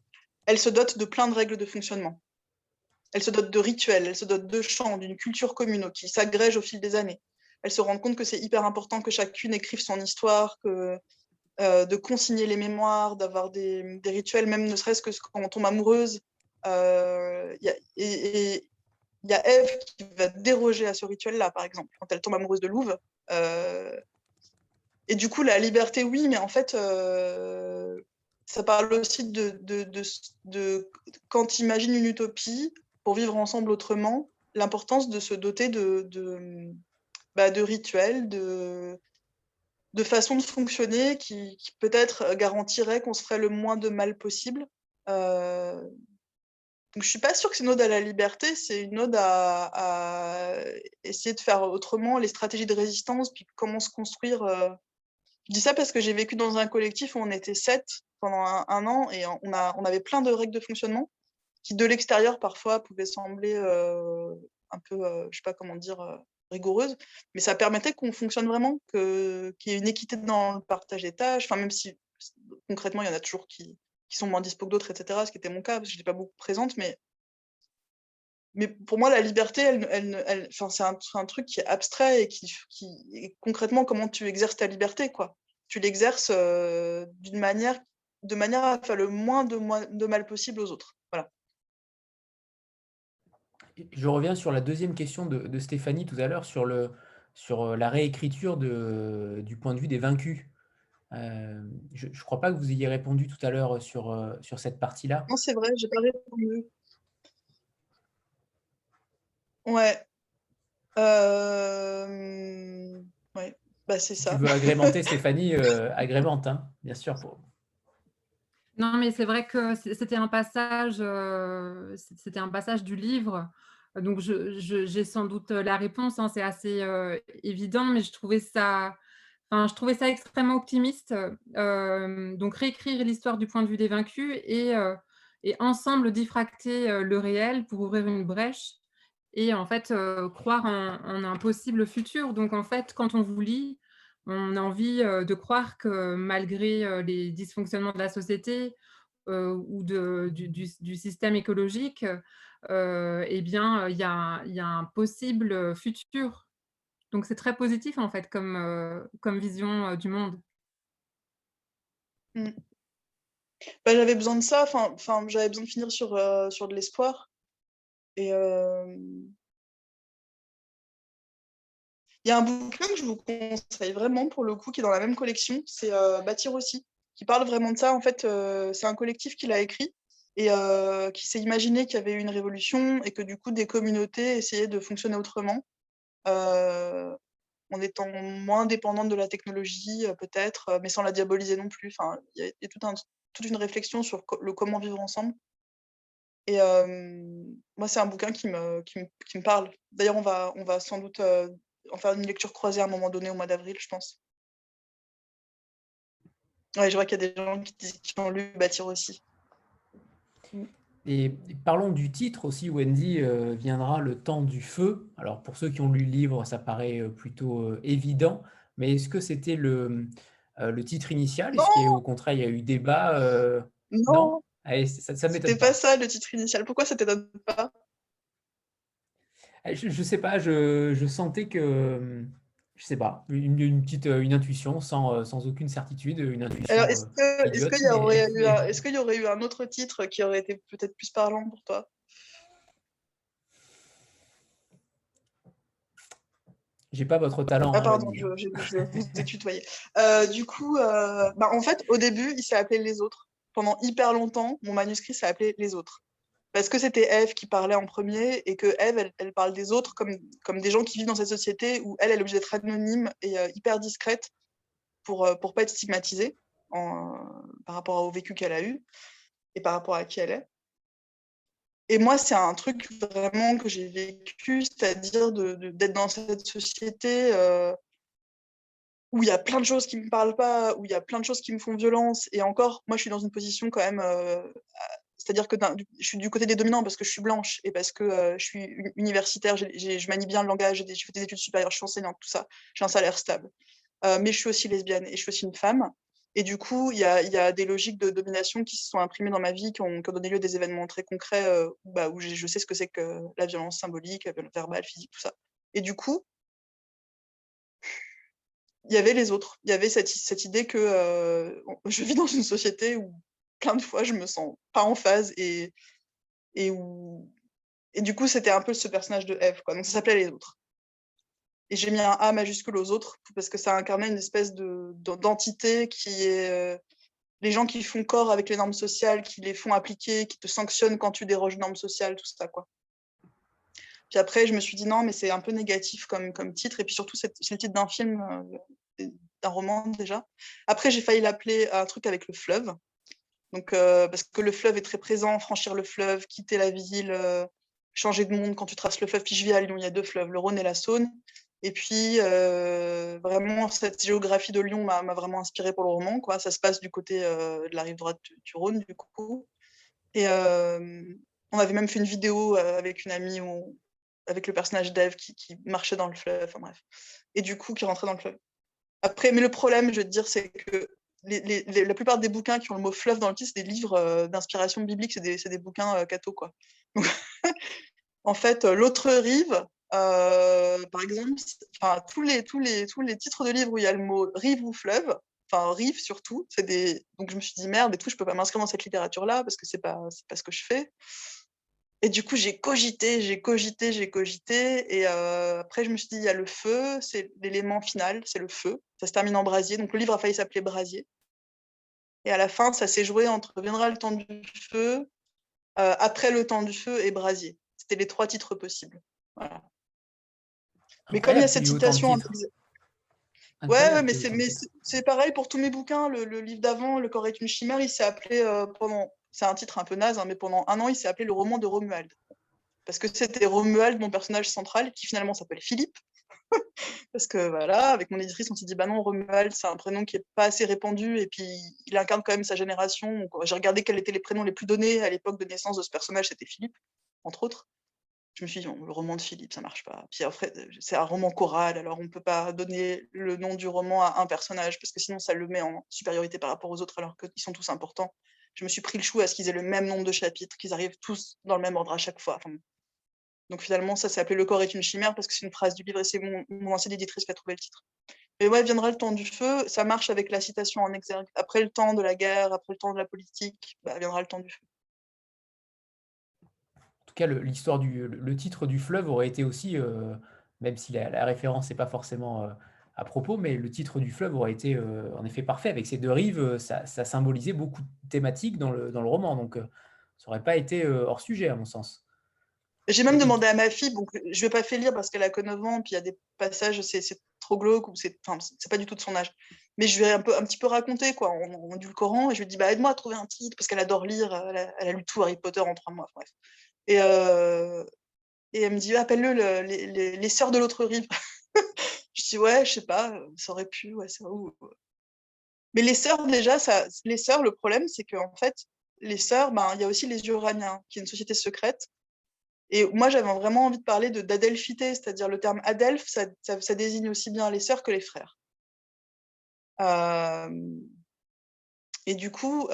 Elle se dote de plein de règles de fonctionnement. Elle se dote de rituels, elle se dote de chants, d'une culture commune qui s'agrège au fil des années. Elle se rend compte que c'est hyper important que chacune écrive son histoire, que, de consigner les mémoires, d'avoir des, rituels, même ne serait-ce que quand on tombe amoureuse. et, il y a Eve qui va déroger à ce rituel-là, par exemple, quand elle tombe amoureuse de Louve. Euh, et du coup, la liberté, oui, mais en fait, euh, ça parle aussi de, quand tu une utopie pour vivre ensemble autrement, l'importance de se doter de, bah, de rituels, de, de façons de fonctionner qui, peut-être garantiraient qu'on se ferait le moins de mal possible. Euh, donc, je suis pas sûre que c'est une ode à la liberté, c'est une ode à, essayer de faire autrement les stratégies de résistance, puis comment se construire. Euh. Je dis ça parce que j'ai vécu dans un collectif où on était sept pendant un, an et on, a, on avait plein de règles de fonctionnement qui, de l'extérieur, parfois pouvaient sembler euh, un peu, euh, je sais pas comment dire, rigoureuses, mais ça permettait qu'on fonctionne vraiment, qu'il y ait une équité dans le partage des tâches, même si concrètement, il y en a toujours qui, sont moins dispo que d'autres, etc. Ce qui était mon cas, parce que je n'étais pas beaucoup présente, mais, pour moi, la liberté, elle, elle, c'est un, truc qui est abstrait et qui, qui concrètement, comment tu exerces ta liberté, quoi? Tu l'exerces d'une manière, de manière à faire le moins de mal possible aux autres. Je reviens sur la deuxième question de, de Stéphanie tout à l'heure sur, le, sur euh, la réécriture de, du point de vue des vaincus. Euh, je ne crois pas que vous ayez répondu tout à l'heure sur, euh, sur cette partie-là. Non, c'est vrai, j'ai pas répondu. Ouais. Euh... Ouais, bah, c'est ça. Tu veux agrémenter, Stéphanie, euh, agrémente, hein, bien sûr. Non, mais c'est vrai que c'était un passage, c'était un passage du livre. Donc, j'ai sans doute la réponse, hein, c'est assez évident, mais je trouvais ça je trouvais ça extrêmement optimiste. Euh, donc, réécrire l'histoire du point de vue des vaincus et, euh, ensemble diffracter euh, le réel pour ouvrir une brèche et en fait croire en, un possible futur. Donc, en fait, quand on vous lit, on a envie de croire que malgré les dysfonctionnements de la société ou du, système écologique, eh bien, il y, a un possible futur donc c'est très positif en fait comme, euh, vision euh, du monde. Mmh. Bah, j'avais besoin de ça, enfin, j'avais besoin de finir sur, euh, sur de l'espoir. Et il y a un bouquin que je vous conseille vraiment pour le coup, qui est dans la même collection, c'est Bâtir aussi, qui parle vraiment de ça. En fait, c'est un collectif qui l'a écrit et qui s'est imaginé qu'il y avait eu une révolution et que du coup des communautés essayaient de fonctionner autrement. Euh, en étant moins dépendante de la technologie euh, peut-être, euh, mais sans la diaboliser non plus. Enfin, il y a, toute une réflexion sur le comment vivre ensemble. Et moi, c'est un bouquin qui me, parle. D'ailleurs, on va, sans doute faire une lecture croisée à un moment donné au mois d'avril, je pense. Ouais, je vois qu'il y a des gens qui, qui ont lu Bâtir aussi. Et parlons du titre aussi, Wendy, euh, viendra le temps du feu. Alors pour ceux qui ont lu le livre, ça paraît euh, plutôt euh, évident, mais est-ce que c'était le, le titre initial? Est-ce qu'au contraire, il y a eu débat Non. non? Ça, ça C'était pas. ça le titre initial. Pourquoi ça t'étonne pas? Je ne sais pas, je, je, sentais que, je sais pas, une, une petite une intuition sans, sans, aucune certitude. Une intuition, Alors, est-ce qu'il est y, aurait eu un, *laughs* est y aurait eu un autre titre qui aurait été peut-être plus parlant pour toi? J'ai pas votre talent. Ah, hein, pardon, je, je, vous ai tutoyé. Euh, du coup, euh, bah, en fait, au début, il s'est appelé Les Autres. Pendant hyper longtemps, mon manuscrit s'est appelé Les Autres. Parce que c'était Eve qui parlait en premier et que Eve, elle, parle des autres comme, comme des gens qui vivent dans cette société où elle, elle est obligée d'être anonyme et euh, hyper discrète pour ne pas être stigmatisée par rapport au vécu qu'elle a eu et par rapport à qui elle est. Et moi, c'est un truc vraiment que j'ai vécu, c'est-à-dire d'être dans cette société euh, où il y a plein de choses qui ne me parlent pas, où il y a plein de choses qui me font violence. Et encore, moi, je suis dans une position quand même. Euh, c'est-à-dire que je suis du côté des dominants parce que je suis blanche et parce que euh, je suis universitaire, je manie bien le langage, j'ai fait des études supérieures, je suis enseignante, tout ça. J'ai un salaire stable. mais je suis aussi lesbienne et je suis aussi une femme. Et du coup, il y a, des logiques de domination qui se sont imprimées dans ma vie, qui ont, donné lieu à des événements très concrets euh, bah, où je sais ce que c'est que la violence symbolique, la violence verbale, physique, tout ça. Et du coup, il y avait les autres. Il y avait cette, idée que euh, *laughs* je vis dans une société où plein de fois je me sens pas en phase et, et. Et du coup, c'était un peu ce personnage de Eve. Quoi. Donc ça s'appelait Les Autres et j'ai mis un A majuscule aux autres parce que ça incarnait une espèce d'entité qui est euh, les gens qui font corps avec les normes sociales, qui les font appliquer, qui te sanctionnent quand tu déroges normes sociales, tout ça. Quoi. Puis après, je me suis dit non, mais c'est un peu négatif comme, comme titre. Et puis surtout, c'est le titre d'un film, euh, d'un roman déjà. Après, j'ai failli l'appeler un truc avec le fleuve. Donc, euh, parce que le fleuve est très présent, franchir le fleuve, quitter la ville, changer de monde quand tu traces le fleuve. Puis je vis à Lyon, il y a deux fleuves, le Rhône et la Saône. Et puis, euh, vraiment, cette géographie de Lyon m'a vraiment inspiré pour le roman. Ça se passe du côté euh, de la rive droite du, Rhône, du coup. Et euh, on avait même fait une vidéo avec une amie, avec le personnage d'Eve qui, marchait dans le fleuve, enfin bref. Et du coup, qui rentrait dans le fleuve. Après, mais le problème, je veux dire, c'est que la plupart des bouquins qui ont le mot fleuve dans le titre, c'est des livres d'inspiration biblique, c'est des, des, bouquins catho, quoi. *laughs* en fait, l'autre rive, euh, par exemple, tous, les, tous, les, tous les titres de livres où il y a le mot rive ou fleuve, enfin rive surtout, c'est des... donc je me suis dit merde et tout, je peux pas m'inscrire dans cette littérature-là parce que c'est pas, pas ce que je fais. Et du coup, j'ai cogité, j'ai cogité, j'ai cogité. Et euh, après, je me suis dit, il y a le feu, c'est l'élément final, c'est le feu. Ça se termine en brasier. Donc le livre a failli s'appeler Brasier. Et à la fin, ça s'est joué entre Viendra le temps du feu, euh, Après le temps du feu et Brasier. C'était les trois titres possibles. Voilà. Mais comme il y a cette citation. Ouais, mais c'est pareil pour tous mes bouquins. Le, livre d'avant, Le corps est une chimère, il s'est appelé euh, pendant. C'est un titre un peu naze, hein, mais pendant un an, il s'est appelé le roman de Romuald. Parce que c'était Romuald, mon personnage central, qui finalement s'appelle Philippe. *laughs* Parce que voilà, avec mon éditrice, on s'est dit, bah non, Romuald, c'est un prénom qui n'est pas assez répandu, et puis il incarne quand même sa génération. J'ai regardé quels étaient les prénoms les plus donnés à l'époque de naissance de ce personnage, c'était Philippe, entre autres je me suis dit, le roman de Philippe, ça marche pas. Puis après, c'est un roman choral, alors on ne peut pas donner le nom du roman à un personnage, parce que sinon ça le met en supériorité par rapport aux autres, alors qu'ils sont tous importants. Je me suis pris le chou à ce qu'ils aient le même nombre de chapitres, qu'ils arrivent tous dans le même ordre à chaque fois. donc finalement, ça s'est appelé Le corps est une chimère, parce que c'est une phrase du livre, et c'est mon, ancienne éditrice qui a trouvé le titre. Mais ouais, viendra le temps du feu, ça marche avec la citation en exergue. Après le temps de la guerre, après le temps de la politique, bah, viendra le temps du feu tout cas, le, titre du fleuve aurait été aussi, euh, même si la, référence n'est pas forcément euh, à propos, mais le titre du fleuve aurait été euh, en effet parfait. Avec ces deux rives, ça, symbolisait beaucoup de thématiques dans le, dans le roman, donc ça n'aurait pas été hors sujet à mon sens. J'ai même demandé à ma fille, bon, je ne vais pas fait lire parce qu'elle a que 9 ans, puis il y a des passages, c'est trop glauque, ou c'est enfin, pas du tout de son âge. Mais je vais un, peu, un petit peu raconter, quoi. On, le Coran, et je lui dis, bah, aide-moi à trouver un titre, parce qu'elle adore lire, elle a, elle a, lu tout Harry Potter en trois mois, bref. Et, euh, et elle me dit, appelle-le les, les, les, sœurs de l'autre rive. *laughs* je dis, ouais, je sais pas, ça aurait pu, ouais, ça où. Mais les sœurs, déjà, ça, les sœurs, le problème, c'est qu'en fait, les sœurs, ben, il y a aussi les Uraniens, qui est une société secrète. Et moi, j'avais vraiment envie de parler d'adelphité, c'est-à-dire le terme adelphe, ça, désigne aussi bien les sœurs que les frères. et du coup,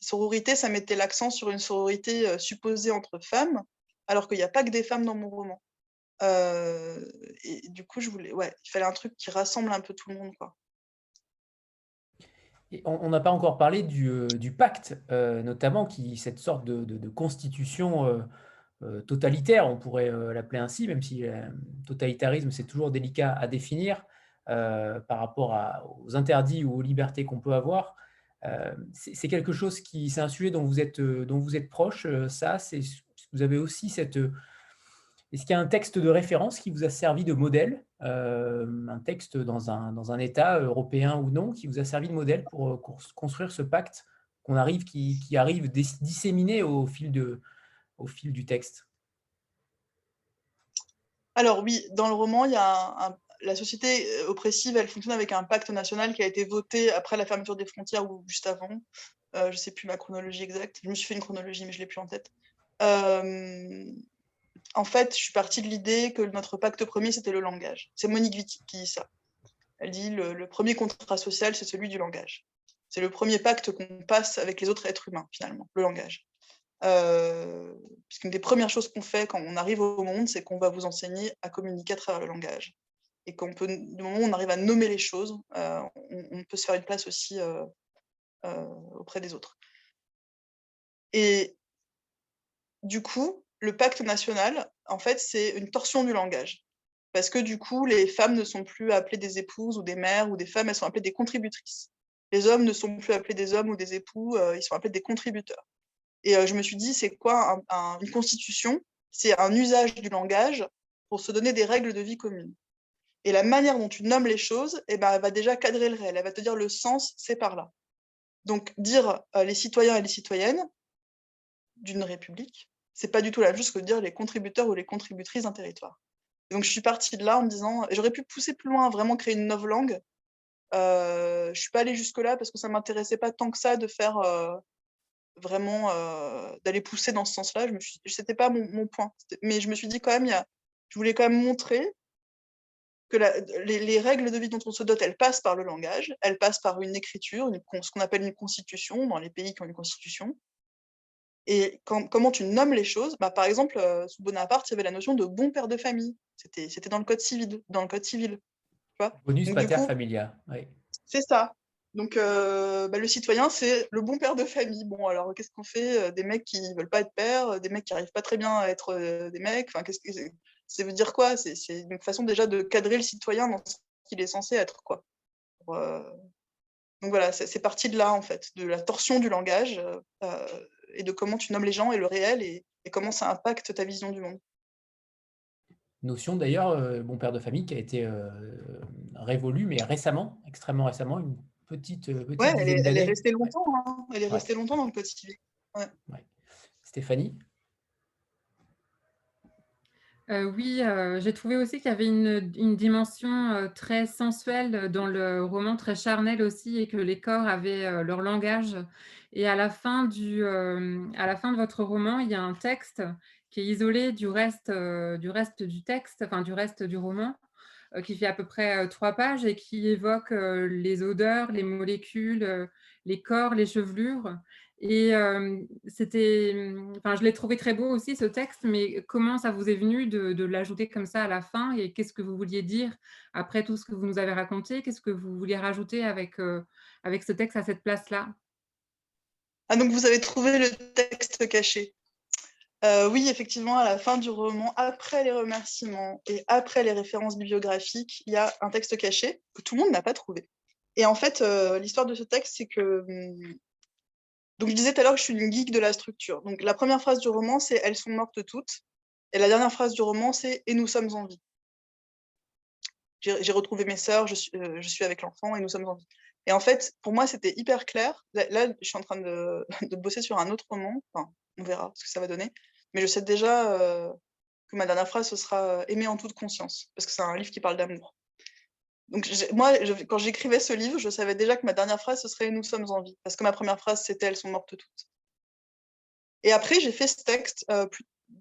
sororité, ça mettait l'accent sur une sororité supposée entre femmes, alors qu'il n'y a pas que des femmes dans mon roman. Et du coup, je voulais, ouais, il fallait un truc qui rassemble un peu tout le monde, quoi. on n'a pas encore parlé du, pacte, notamment, qui cette sorte de, constitution totalitaire, on pourrait l'appeler ainsi, même si totalitarisme, c'est toujours délicat à définir par rapport aux interdits ou aux libertés qu'on peut avoir. c'est quelque chose qui, c'est un sujet dont vous êtes, dont vous êtes proche, ça, c'est vous avez aussi cette... Est-ce qu'il y a un texte de référence qui vous a servi de modèle, euh, un texte dans un, dans un État européen ou non, qui vous a servi de modèle pour, construire ce pacte qu'on arrive, qui, qui, arrive disséminé au fil, de, au fil du texte? Alors oui, dans le roman, il y a la société oppressive, elle fonctionne avec un pacte national qui a été voté après la fermeture des frontières ou juste avant. Euh, je ne sais plus ma chronologie exacte. Je me suis fait une chronologie, mais je ne l'ai plus en tête. Euh, en fait, je suis partie de l'idée que notre pacte premier, c'était le langage. C'est Monique Wittig qui dit ça. Elle dit le, premier contrat social, c'est celui du langage. C'est le premier pacte qu'on passe avec les autres êtres humains, finalement, le langage. Euh, puisqu'une des premières choses qu'on fait quand on arrive au monde, c'est qu'on va vous enseigner à communiquer à travers le langage. Et qu'on peut, du moment où on arrive à nommer les choses, euh, on, peut se faire une place aussi euh, auprès des autres. Et du coup, le pacte national, en fait, c'est une torsion du langage. Parce que du coup, les femmes ne sont plus appelées des épouses ou des mères ou des femmes, elles sont appelées des contributrices. Les hommes ne sont plus appelés des hommes ou des époux, euh, ils sont appelés des contributeurs. Et euh, je me suis dit, c'est quoi une constitution? C'est un usage du langage pour se donner des règles de vie communes. Et la manière dont tu nommes les choses, eh ben, elle va déjà cadrer le réel. Elle va te dire le sens, c'est par là. Donc, dire euh, les citoyens et les citoyennes d'une république, c'est pas du tout la même chose que de dire les contributeurs ou les contributrices d'un territoire. donc je suis partie de là en me disant, j'aurais pu pousser plus loin, vraiment créer une nouvelle langue. Euh, je suis pas allée jusque là parce que ça m'intéressait pas tant que ça de faire euh, vraiment euh, d'aller pousser dans ce sens-là. Je me c'était pas mon, point. Mais je me suis dit quand même, y a, je voulais quand même montrer que les, les, règles de vie dont on se dote, elles passent par le langage, elles passent par une écriture, ce qu'on appelle une constitution dans les pays qui ont une constitution, et comment tu nommes les choses bah, Par exemple, euh, sous Bonaparte, il y avait la notion de bon père de famille. C'était dans le code civil. Dans le code civil tu vois Bonus pater familia. Oui. C'est ça. Donc, euh, bah, le citoyen, c'est le bon père de famille. Bon, alors, qu'est-ce qu'on fait euh, Des mecs qui ne veulent pas être pères, des mecs qui n'arrivent pas très bien à être des mecs? Enfin, qu'est-ce que ça veut dire quoi? C'est une façon déjà de cadrer le citoyen dans ce qu'il est censé être, quoi. Donc voilà, c'est parti de là, en fait, de la torsion du langage et de comment tu nommes les gens et le réel et, comment ça impacte ta vision du monde. Notion d'ailleurs, euh, bon père de famille, qui a été euh, révolue, mais récemment, extrêmement récemment, une petite. Euh, petite ouais, elle est, restée longtemps. Hein. Elle est restée longtemps dans le code civil. Stéphanie? Oui, j'ai trouvé aussi qu'il y avait une, dimension très sensuelle dans le roman, très charnel aussi, et que les corps avaient leur langage et à la, fin euh, de votre roman, il y a un texte qui est isolé du reste, euh, du, reste du texte, enfin du reste du roman, euh, qui fait à peu près trois pages et qui évoque les odeurs, les molécules, les corps, les chevelures. Et c'était, enfin, je l'ai trouvé très beau aussi ce texte, mais comment ça vous est venu de, l'ajouter comme ça à la fin et qu'est-ce que vous vouliez dire après tout ce que vous nous avez raconté? Qu'est-ce que vous vouliez rajouter avec, avec ce texte à cette place-là? Ah, donc vous avez trouvé le texte caché. Euh, oui, effectivement, à la fin du roman, après les remerciements et après les références bibliographiques, il y a un texte caché que tout le monde n'a pas trouvé. Et en fait, euh, l'histoire de ce texte, c'est que. Donc, je disais tout à l'heure que je suis une geek de la structure. Donc, la première phrase du roman, c'est Elles sont mortes toutes. Et la dernière phrase du roman, c'est Et nous sommes en vie. J'ai retrouvé mes sœurs, je suis, euh, je suis avec l'enfant et nous sommes en vie. Et en fait, pour moi, c'était hyper clair. Là, je suis en train *laughs* de, bosser sur un autre roman. On verra ce que ça va donner. Mais je sais déjà euh, que ma dernière phrase, ce sera euh, Aimer en toute conscience, parce que c'est un livre qui parle d'amour. Donc, moi, quand j'écrivais ce livre, je savais déjà que ma dernière phrase, ce serait Nous sommes en vie, parce que ma première phrase, c'était Elles sont mortes toutes. Et après, j'ai fait ce texte euh,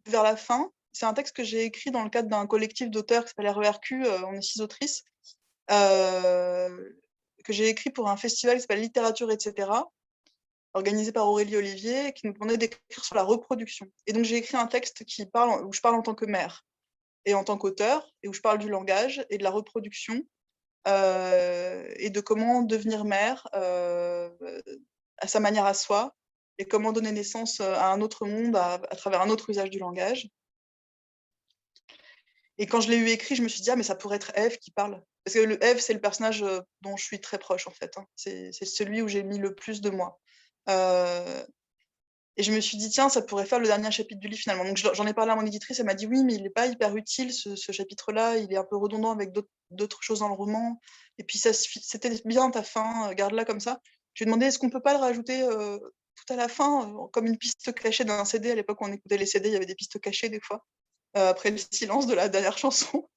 vers la fin. C'est un texte que j'ai écrit dans le cadre d'un collectif d'auteurs qui s'appelle RERQ, on est six autrices, que j'ai écrit pour un festival qui s'appelle Littérature, etc., organisé par Aurélie Olivier, qui nous demandait d'écrire sur la reproduction. Et donc j'ai écrit un texte qui parle, où je parle en tant que mère et en tant qu'auteur, et où je parle du langage et de la reproduction, et de comment devenir mère à sa manière à soi, et comment donner naissance à un autre monde à, à travers un autre usage du langage. Et quand je l'ai eu écrit, je me suis dit, ah, mais ça pourrait être Eve qui parle. Parce que le Eve, c'est le personnage dont je suis très proche, en fait. Hein. C'est celui où j'ai mis le plus de moi. Et je me suis dit, tiens, ça pourrait faire le dernier chapitre du livre, finalement. Donc j'en ai parlé à mon éditrice, elle m'a dit, oui, mais il n'est pas hyper utile, ce, chapitre-là. Il est un peu redondant avec d'autres choses dans le roman. Et puis, c'était bien ta fin, garde-la comme ça. Je lui ai demandé, est-ce qu'on ne peut pas le rajouter tout à la fin, comme une piste cachée d'un CD. À l'époque, on écoutait les CD, il y avait des pistes cachées des fois. Euh, après le silence de la dernière *laughs* chanson.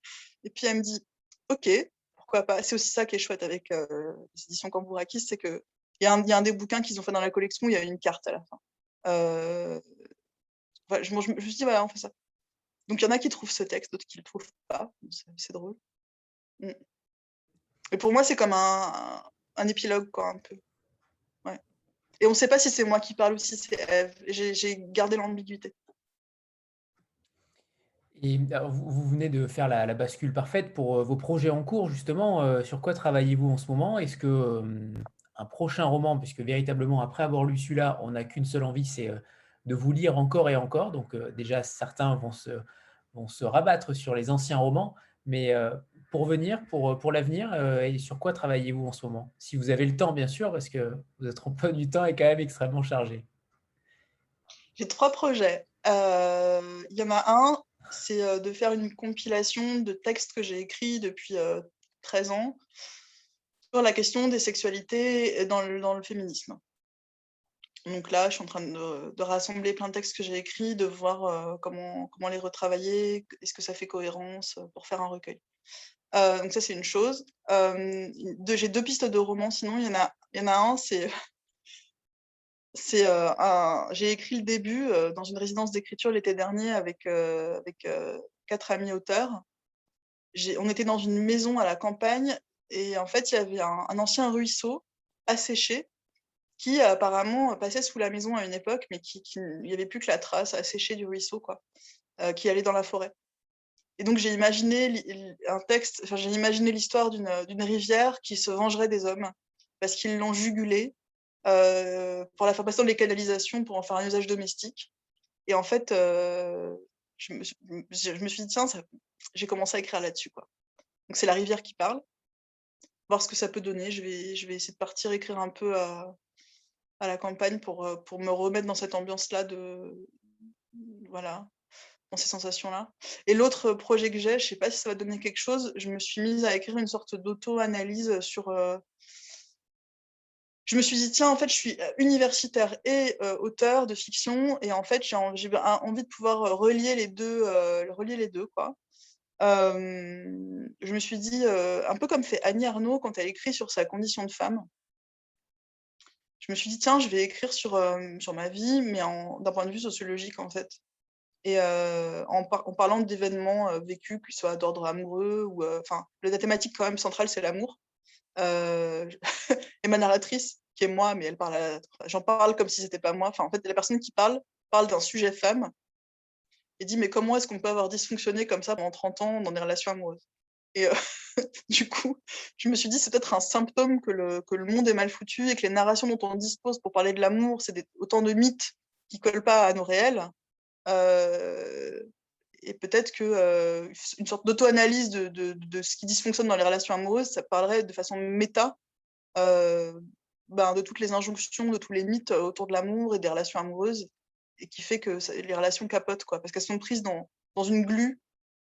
Et puis elle me dit, ok, pourquoi pas. C'est aussi ça qui est chouette avec euh, les éditions Cambourakis, c'est qu'il y, y a un des bouquins qu'ils ont fait dans la collection il y a une carte à la fin. Je, me suis dit, voilà, on fait ça. Donc il y en a qui trouvent ce texte, d'autres qui le trouvent pas. C'est drôle. Mm. Et pour moi, c'est comme un, épilogue, quoi, un peu. Et on ne sait pas si c'est moi qui parle ou si c'est Eve. J'ai gardé l'ambiguïté. Et vous, venez de faire la, bascule parfaite pour euh, vos projets en cours, justement. Euh, sur quoi travaillez-vous en ce moment? Est-ce que un prochain roman, puisque véritablement, après avoir lu celui-là, on n'a qu'une seule envie, c'est de vous lire encore et encore. Donc déjà, certains vont se, rabattre sur les anciens romans. Mais pour venir, pour, l'avenir, et sur quoi travaillez-vous en ce moment? Si vous avez le temps, bien sûr, parce que votre emploi du temps est quand même extrêmement chargé. J'ai trois projets. Il y en a un c'est de faire une compilation de textes que j'ai écrits depuis 13 ans la question des sexualités dans le, dans le féminisme. Donc là, je suis en train de, rassembler plein de textes que j'ai écrits, de voir comment, comment les retravailler, est-ce que ça fait cohérence pour faire un recueil. donc ça, c'est une chose. j'ai deux pistes de romans, sinon il y en a, il y en a un, c'est *laughs* c'est un... j'ai écrit le début dans une résidence d'écriture l'été dernier avec, avec quatre amis auteurs. On était dans une maison à la campagne et en fait, il y avait un, ancien ruisseau asséché qui apparemment passait sous la maison à une époque, mais qui, il n'y avait plus que la trace asséchée du ruisseau, quoi, qui allait dans la forêt. Et donc j'ai imaginé un texte, enfin, j'ai imaginé l'histoire d'une rivière qui se vengerait des hommes parce qu'ils l'ont jugulée euh, pour la fabrication des canalisations pour en faire un usage domestique. Et en fait, euh, je, me, je, me, suis dit, tiens, j'ai commencé à écrire là-dessus. Quoi. Donc c'est la rivière qui parle. Voir ce que ça peut donner. Je vais, je vais essayer de partir écrire un peu à, la campagne pour, euh, pour me remettre dans cette ambiance-là de. Voilà, dans ces sensations-là. Et l'autre projet que j'ai, je ne sais pas si ça va donner quelque chose, je me suis mise à écrire une sorte d'auto-analyse sur je me suis dit, tiens, en fait, je suis universitaire et auteur de fiction, et en fait, j'ai envie, de pouvoir relier les deux. relier les deux quoi. Je me suis dit, un peu comme fait Annie Arnaud quand elle écrit sur sa condition de femme, je me suis dit, tiens, je vais écrire sur, sur ma vie, mais d'un point de vue sociologique, en fait. Et en, parlant d'événements vécus, qu'ils soient d'ordre amoureux, ou enfin, la thématique quand même centrale, c'est l'amour. et *laughs* ma narratrice, qui est moi, mais elle parle j'en parle comme si c'était pas moi. Enfin, en fait, la personne qui parle parle d'un sujet femme et dit mais comment est-ce qu'on peut avoir dysfonctionné comme ça pendant 30 ans dans des relations amoureuses? Et euh, *laughs* du coup, je me suis dit c'est peut-être un symptôme que le, que le monde est mal foutu et que les narrations dont on dispose pour parler de l'amour, c'est autant de mythes qui collent pas à nos réels. Euh, et peut-être que euh, une sorte d'auto-analyse de, de, de, ce qui dysfonctionne dans les relations amoureuses, ça parlerait de façon méta ben, de toutes les injonctions, de tous les mythes autour de l'amour et des relations amoureuses, et qui fait que les relations capotent, quoi, parce qu'elles sont prises dans, dans une glu,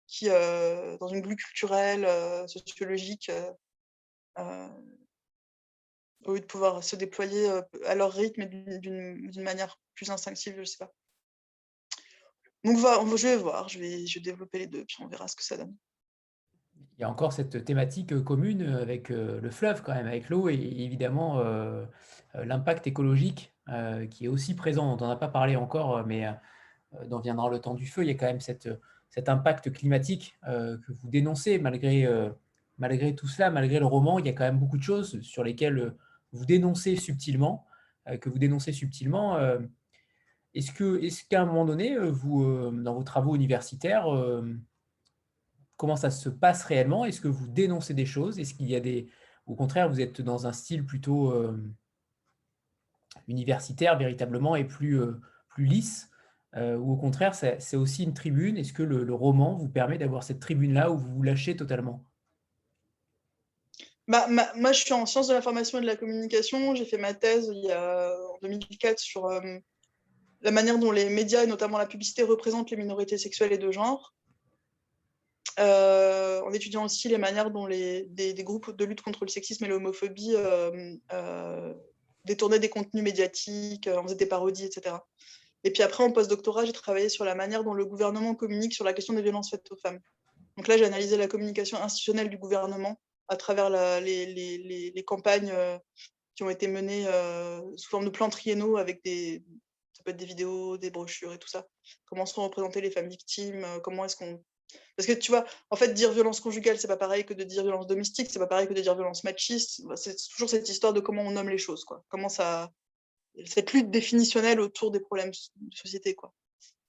qui, dans une glu culturelle, sociologique, au lieu de pouvoir se déployer à leur rythme et d'une manière plus instinctive, je sais pas. Donc je vais voir, je vais, je vais développer les deux, puis on verra ce que ça donne il y a encore cette thématique euh, commune avec euh, le fleuve, quand même, avec l'eau et évidemment euh, l'impact écologique qui est aussi présent, on n'a pas parlé encore, mais dont viendra le temps du feu. Il y a quand même cette, cet impact climatique que vous dénoncez malgré malgré tout cela, malgré le roman, il y a quand même beaucoup de choses sur lesquelles vous dénoncez subtilement, que vous dénoncez subtilement. Est-ce que, est qu'à un moment donné, vous, dans vos travaux universitaires, comment ça se passe réellement? Est-ce que vous dénoncez des choses? Est-ce qu'il y a des, au contraire, vous êtes dans un style plutôt universitaire véritablement et plus, plus lisse Ou au contraire, c'est aussi une tribune Est-ce que le, roman vous permet d'avoir cette tribune-là où vous vous lâchez totalement? Bah, moi, je suis en sciences de l'information et de la communication. J'ai fait ma thèse il y a, en 2004 sur la manière dont les médias et notamment la publicité représentent les minorités sexuelles et de genre. Euh, en étudiant aussi les manières dont les, des, groupes de lutte contre le sexisme et l'homophobie euh, euh, détournaient des contenus médiatiques, en faisaient des parodies, etc. Et puis après, en post-doctorat, j'ai travaillé sur la manière dont le gouvernement communique sur la question des violences faites aux femmes. Donc là, j'ai analysé la communication institutionnelle du gouvernement à travers les, campagnes qui ont été menées sous forme de plans triennaux avec des, ça peut être des vidéos, des brochures et tout ça. Comment sont représentées les femmes victimes Comment est-ce qu'on parce que tu vois, en fait, dire violence conjugale, c'est pas pareil que de dire violence domestique, c'est pas pareil que de dire violence machiste. Bah, c'est toujours cette histoire de comment on nomme les choses, quoi. Comment ça, cette lutte définitionnelle autour des problèmes de société, quoi.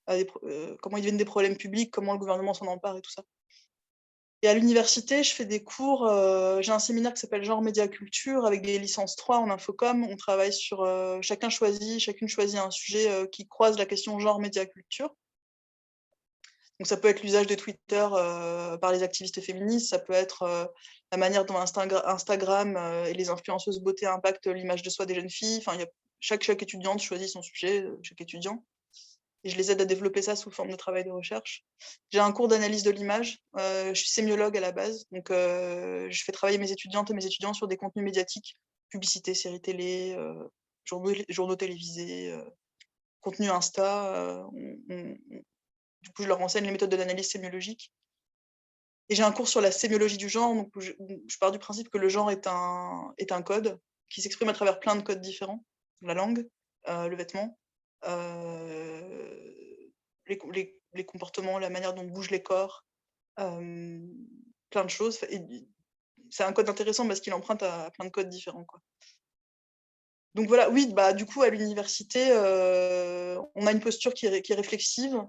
Euh, comment ils deviennent des problèmes publics, comment le gouvernement s'en empare et tout ça. Et à l'université, je fais des cours, euh, j'ai un séminaire qui s'appelle Genre Média Culture avec des licences 3 en infocom. On travaille sur, euh, chacun choisit, chacune choisit un sujet qui croise la question genre média culture. Donc ça peut être l'usage de Twitter euh, par les activistes féministes, ça peut être euh, la manière dont Instagram euh, et les influenceuses beauté impactent l'image de soi des jeunes filles. Enfin, chaque, chaque étudiante choisit son sujet, chaque étudiant. Et je les aide à développer ça sous forme de travail de recherche. J'ai un cours d'analyse de l'image. je suis sémiologue à la base. Donc, je fais travailler mes étudiantes et mes étudiants sur des contenus médiatiques, publicité, séries télé, journaux, télévisés, contenu Insta. Du coup, je leur enseigne les méthodes de l'analyse sémiologique. Et j'ai un cours sur la sémiologie du genre, donc je, pars du principe que le genre est un, est un code qui s'exprime à travers plein de codes différents. La langue, euh, le vêtement, euh, les, comportements, la manière dont bougent les corps, euh, plein de choses. C'est un code intéressant parce qu'il emprunte à, plein de codes différents. Donc voilà, oui, bah, du coup, à l'université, on a une posture qui est réflexive,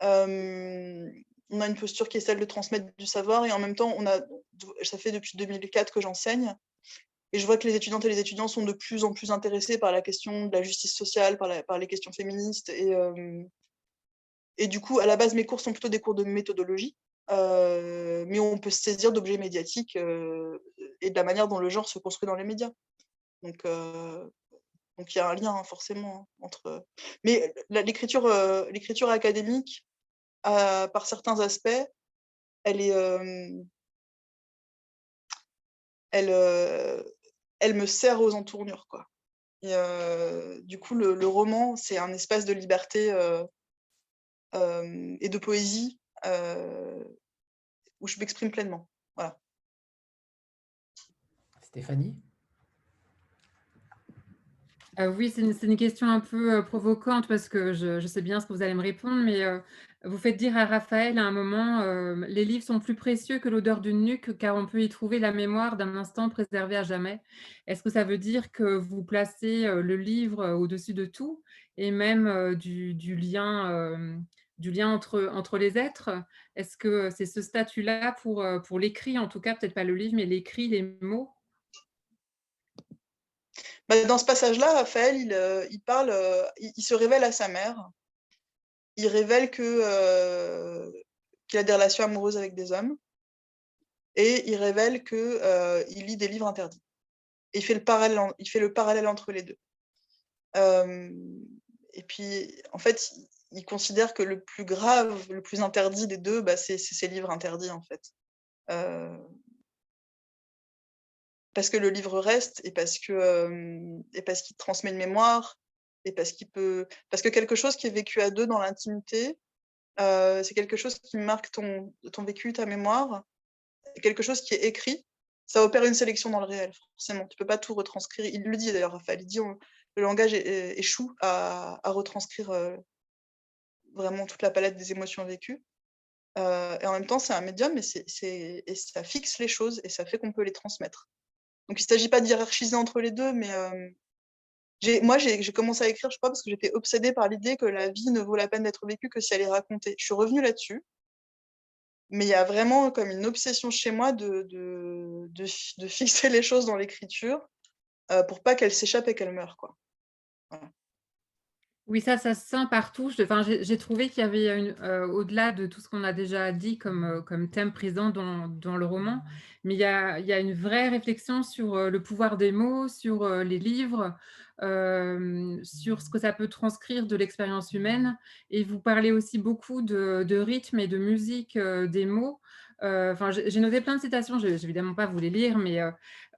on a une posture qui est celle de transmettre du savoir et en même temps, on a, ça fait depuis 2004 que j'enseigne et je vois que les étudiantes et les étudiants sont de plus en plus intéressés par la question de la justice sociale, par, par les questions féministes. Et, et du coup, à la base, mes cours sont plutôt des cours de méthodologie, mais on peut se saisir d'objets médiatiques et de la manière dont le genre se construit dans les médias. Donc, donc il y a un lien hein, forcément hein, entre. Mais l'écriture, l'écriture académique, par certains aspects, elle est, elle, me sert aux entournures, du coup, le, roman, c'est un espace de liberté et de poésie où je m'exprime pleinement. Stéphanie? Oui, c'est une, question un peu provocante parce que je, sais bien ce que vous allez me répondre, mais vous faites dire à Raphaël à un moment, les livres sont plus précieux que l'odeur d'une nuque car on peut y trouver la mémoire d'un instant préservé à jamais. Est-ce que ça veut dire que vous placez le livre au-dessus de tout et même du, lien, entre les êtres? Est-ce que c'est ce statut-là pour, pour l'écrit, en tout cas, peut-être pas le livre, mais l'écrit, les mots? Bah, dans ce passage-là, Raphaël, il, euh, parle, euh, il, se révèle à sa mère. Il révèle que euh, qu'il a des relations amoureuses avec des hommes. Et il révèle qu'il il lit des livres interdits. Et il fait le parallèle, il fait le parallèle entre les deux. et puis, en fait, il considère que le plus grave, le plus interdit des deux, bah, c'est ces livres interdits, en fait parce que le livre reste et parce que et parce qu'il transmet une mémoire et parce qu'il peut parce que quelque chose qui est vécu à deux dans l'intimité c'est quelque chose qui marque ton ton vécu ta mémoire quelque chose qui est écrit ça opère une sélection dans le réel forcément tu peux pas tout retranscrire il le dit d'ailleurs Raphaël il dit le langage échoue à, retranscrire vraiment toute la palette des émotions vécues et en même temps, c'est un médium et, et ça fixe les choses et ça fait qu'on peut les transmettre. Donc, il ne s'agit pas de hiérarchiser entre les deux, mais moi, j'ai commencé à écrire, je crois, parce que j'étais obsédée par l'idée que la vie ne vaut la peine d'être vécue que si elle est racontée. Je suis revenue là-dessus. Mais il y a vraiment comme une obsession chez moi de, fixer les choses dans l'écriture euh, pour pas qu'elles s'échappent et qu'elles meurent. Quoi. Oui, ça, ça se sent partout. J'ai trouvé qu'il y avait, une, euh, au-delà de tout ce qu'on a déjà dit comme, euh, thème présent dans, le roman, mais il y, a, une vraie réflexion sur euh, le pouvoir des mots, sur les livres, sur ce que ça peut transcrire de l'expérience humaine. Et vous parlez aussi beaucoup de rythme et de musique des mots. Enfin, j'ai noté plein de citations, je ne vais évidemment pas vous les lire, mais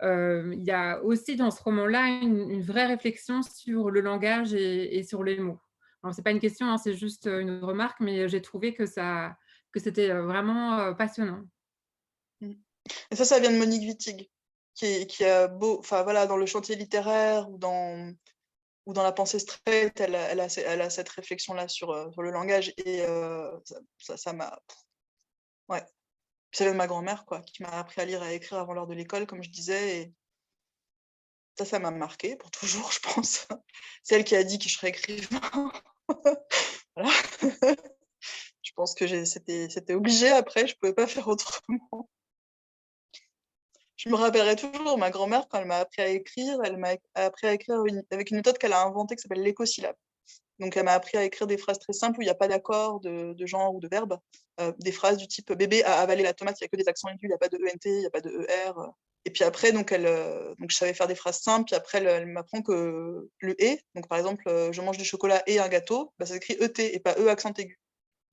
il y a aussi dans ce roman-là une, vraie réflexion sur le langage et, sur les mots. Ce n'est pas une question, hein, c'est juste une remarque, mais j'ai trouvé que, ça, que c'était vraiment passionnant. Mmh. Et ça, ça vient de Monique Wittig, qui, qui a beau, enfin voilà, dans le chantier littéraire ou dans, ou dans la pensée straight, elle, elle, a, elle a, cette réflexion-là sur, le langage et ça m'a. ouais, c'est ma grand-mère, quoi, qui m'a appris à lire et à écrire avant l'heure de l'école, comme je disais. Et ça, ça m'a marqué pour toujours, *laughs* je pense. C'est elle qui a dit que je serais écrivain. *laughs* voilà. *laughs* je pense que c'était obligé après, je ne pouvais pas faire autrement. Je me rappellerai toujours, ma grand-mère, quand elle m'a appris à écrire, elle m'a appris à écrire avec une méthode qu'elle a inventée qui s'appelle l'écosyllabe. Donc, elle m'a appris à écrire des phrases très simples où il n'y a pas d'accord de, genre ou de verbe. Euh, des phrases du type bébé a avalé la tomate, il n'y a que des accents aigus, il n'y a pas de ENT, il n'y a pas de ER. Et puis après, donc, elle, euh, donc je savais faire des phrases simples. Puis après, elle, m'apprend que le et, donc par exemple, euh, je mange du chocolat et un gâteau, bah, ça s'écrit ET et pas E accent aigu.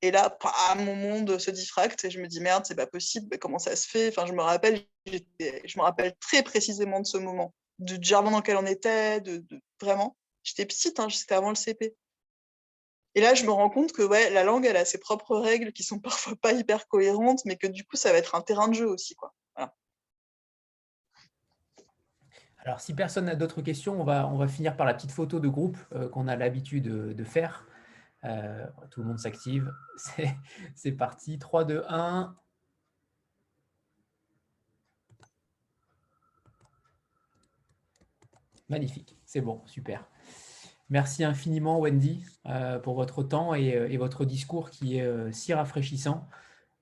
Et là, mon monde se diffracte et je me dis merde, c'est pas possible, comment ça se fait? Enfin, je me rappelle, je me rappelle très précisément de ce moment, du jardin dans lequel on était, de, vraiment. J'étais petite, hein, c'était avant le CP. Et là, je me rends compte que ouais, la langue, elle a ses propres règles qui sont *laughs* parfois pas hyper cohérentes, mais que du coup, ça va être un terrain de jeu aussi. Quoi. Alors, si personne n'a d'autres questions, on va, on va finir par la petite photo de groupe euh, qu'on a l'habitude de, faire. Euh, tout le monde s'active. *laughs* C'est parti. 3, 2, 1. Magnifique. C'est bon, super. Merci infiniment, Wendy, euh, pour votre temps et, euh, votre discours qui est euh, si rafraîchissant.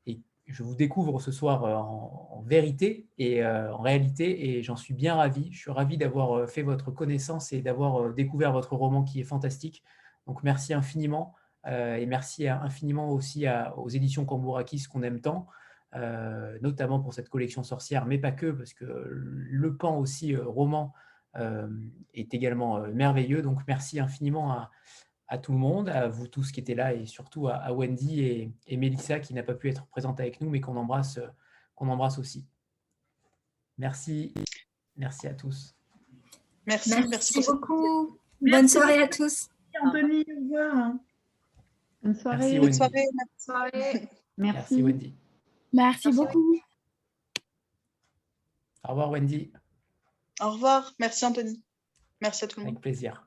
Et je vous découvre ce soir en, vérité et en réalité, et j'en suis bien ravi. Je suis ravi d'avoir fait votre connaissance et d'avoir découvert votre roman qui est fantastique. Donc, merci infiniment. et merci infiniment aussi aux éditions Cambourakis qu'on aime tant, notamment pour cette collection sorcière, mais pas que, parce que le pan aussi roman est également euh, merveilleux. Donc, merci infiniment à, tout le monde, à vous tous qui étaient là et surtout à, Wendy et, et, Mélissa qui n'a pas pu être présente avec nous, mais qu'on embrasse, qu'on embrasse aussi. Merci. Merci à tous. Merci, merci, beaucoup. Bonne soirée à tous. Anthony, au revoir. Bonne soirée. Bonne soirée. Merci. Merci Wendy. Merci beaucoup. Au revoir Wendy. Au revoir. Merci Anthony. Merci à tout le monde. Avec plaisir.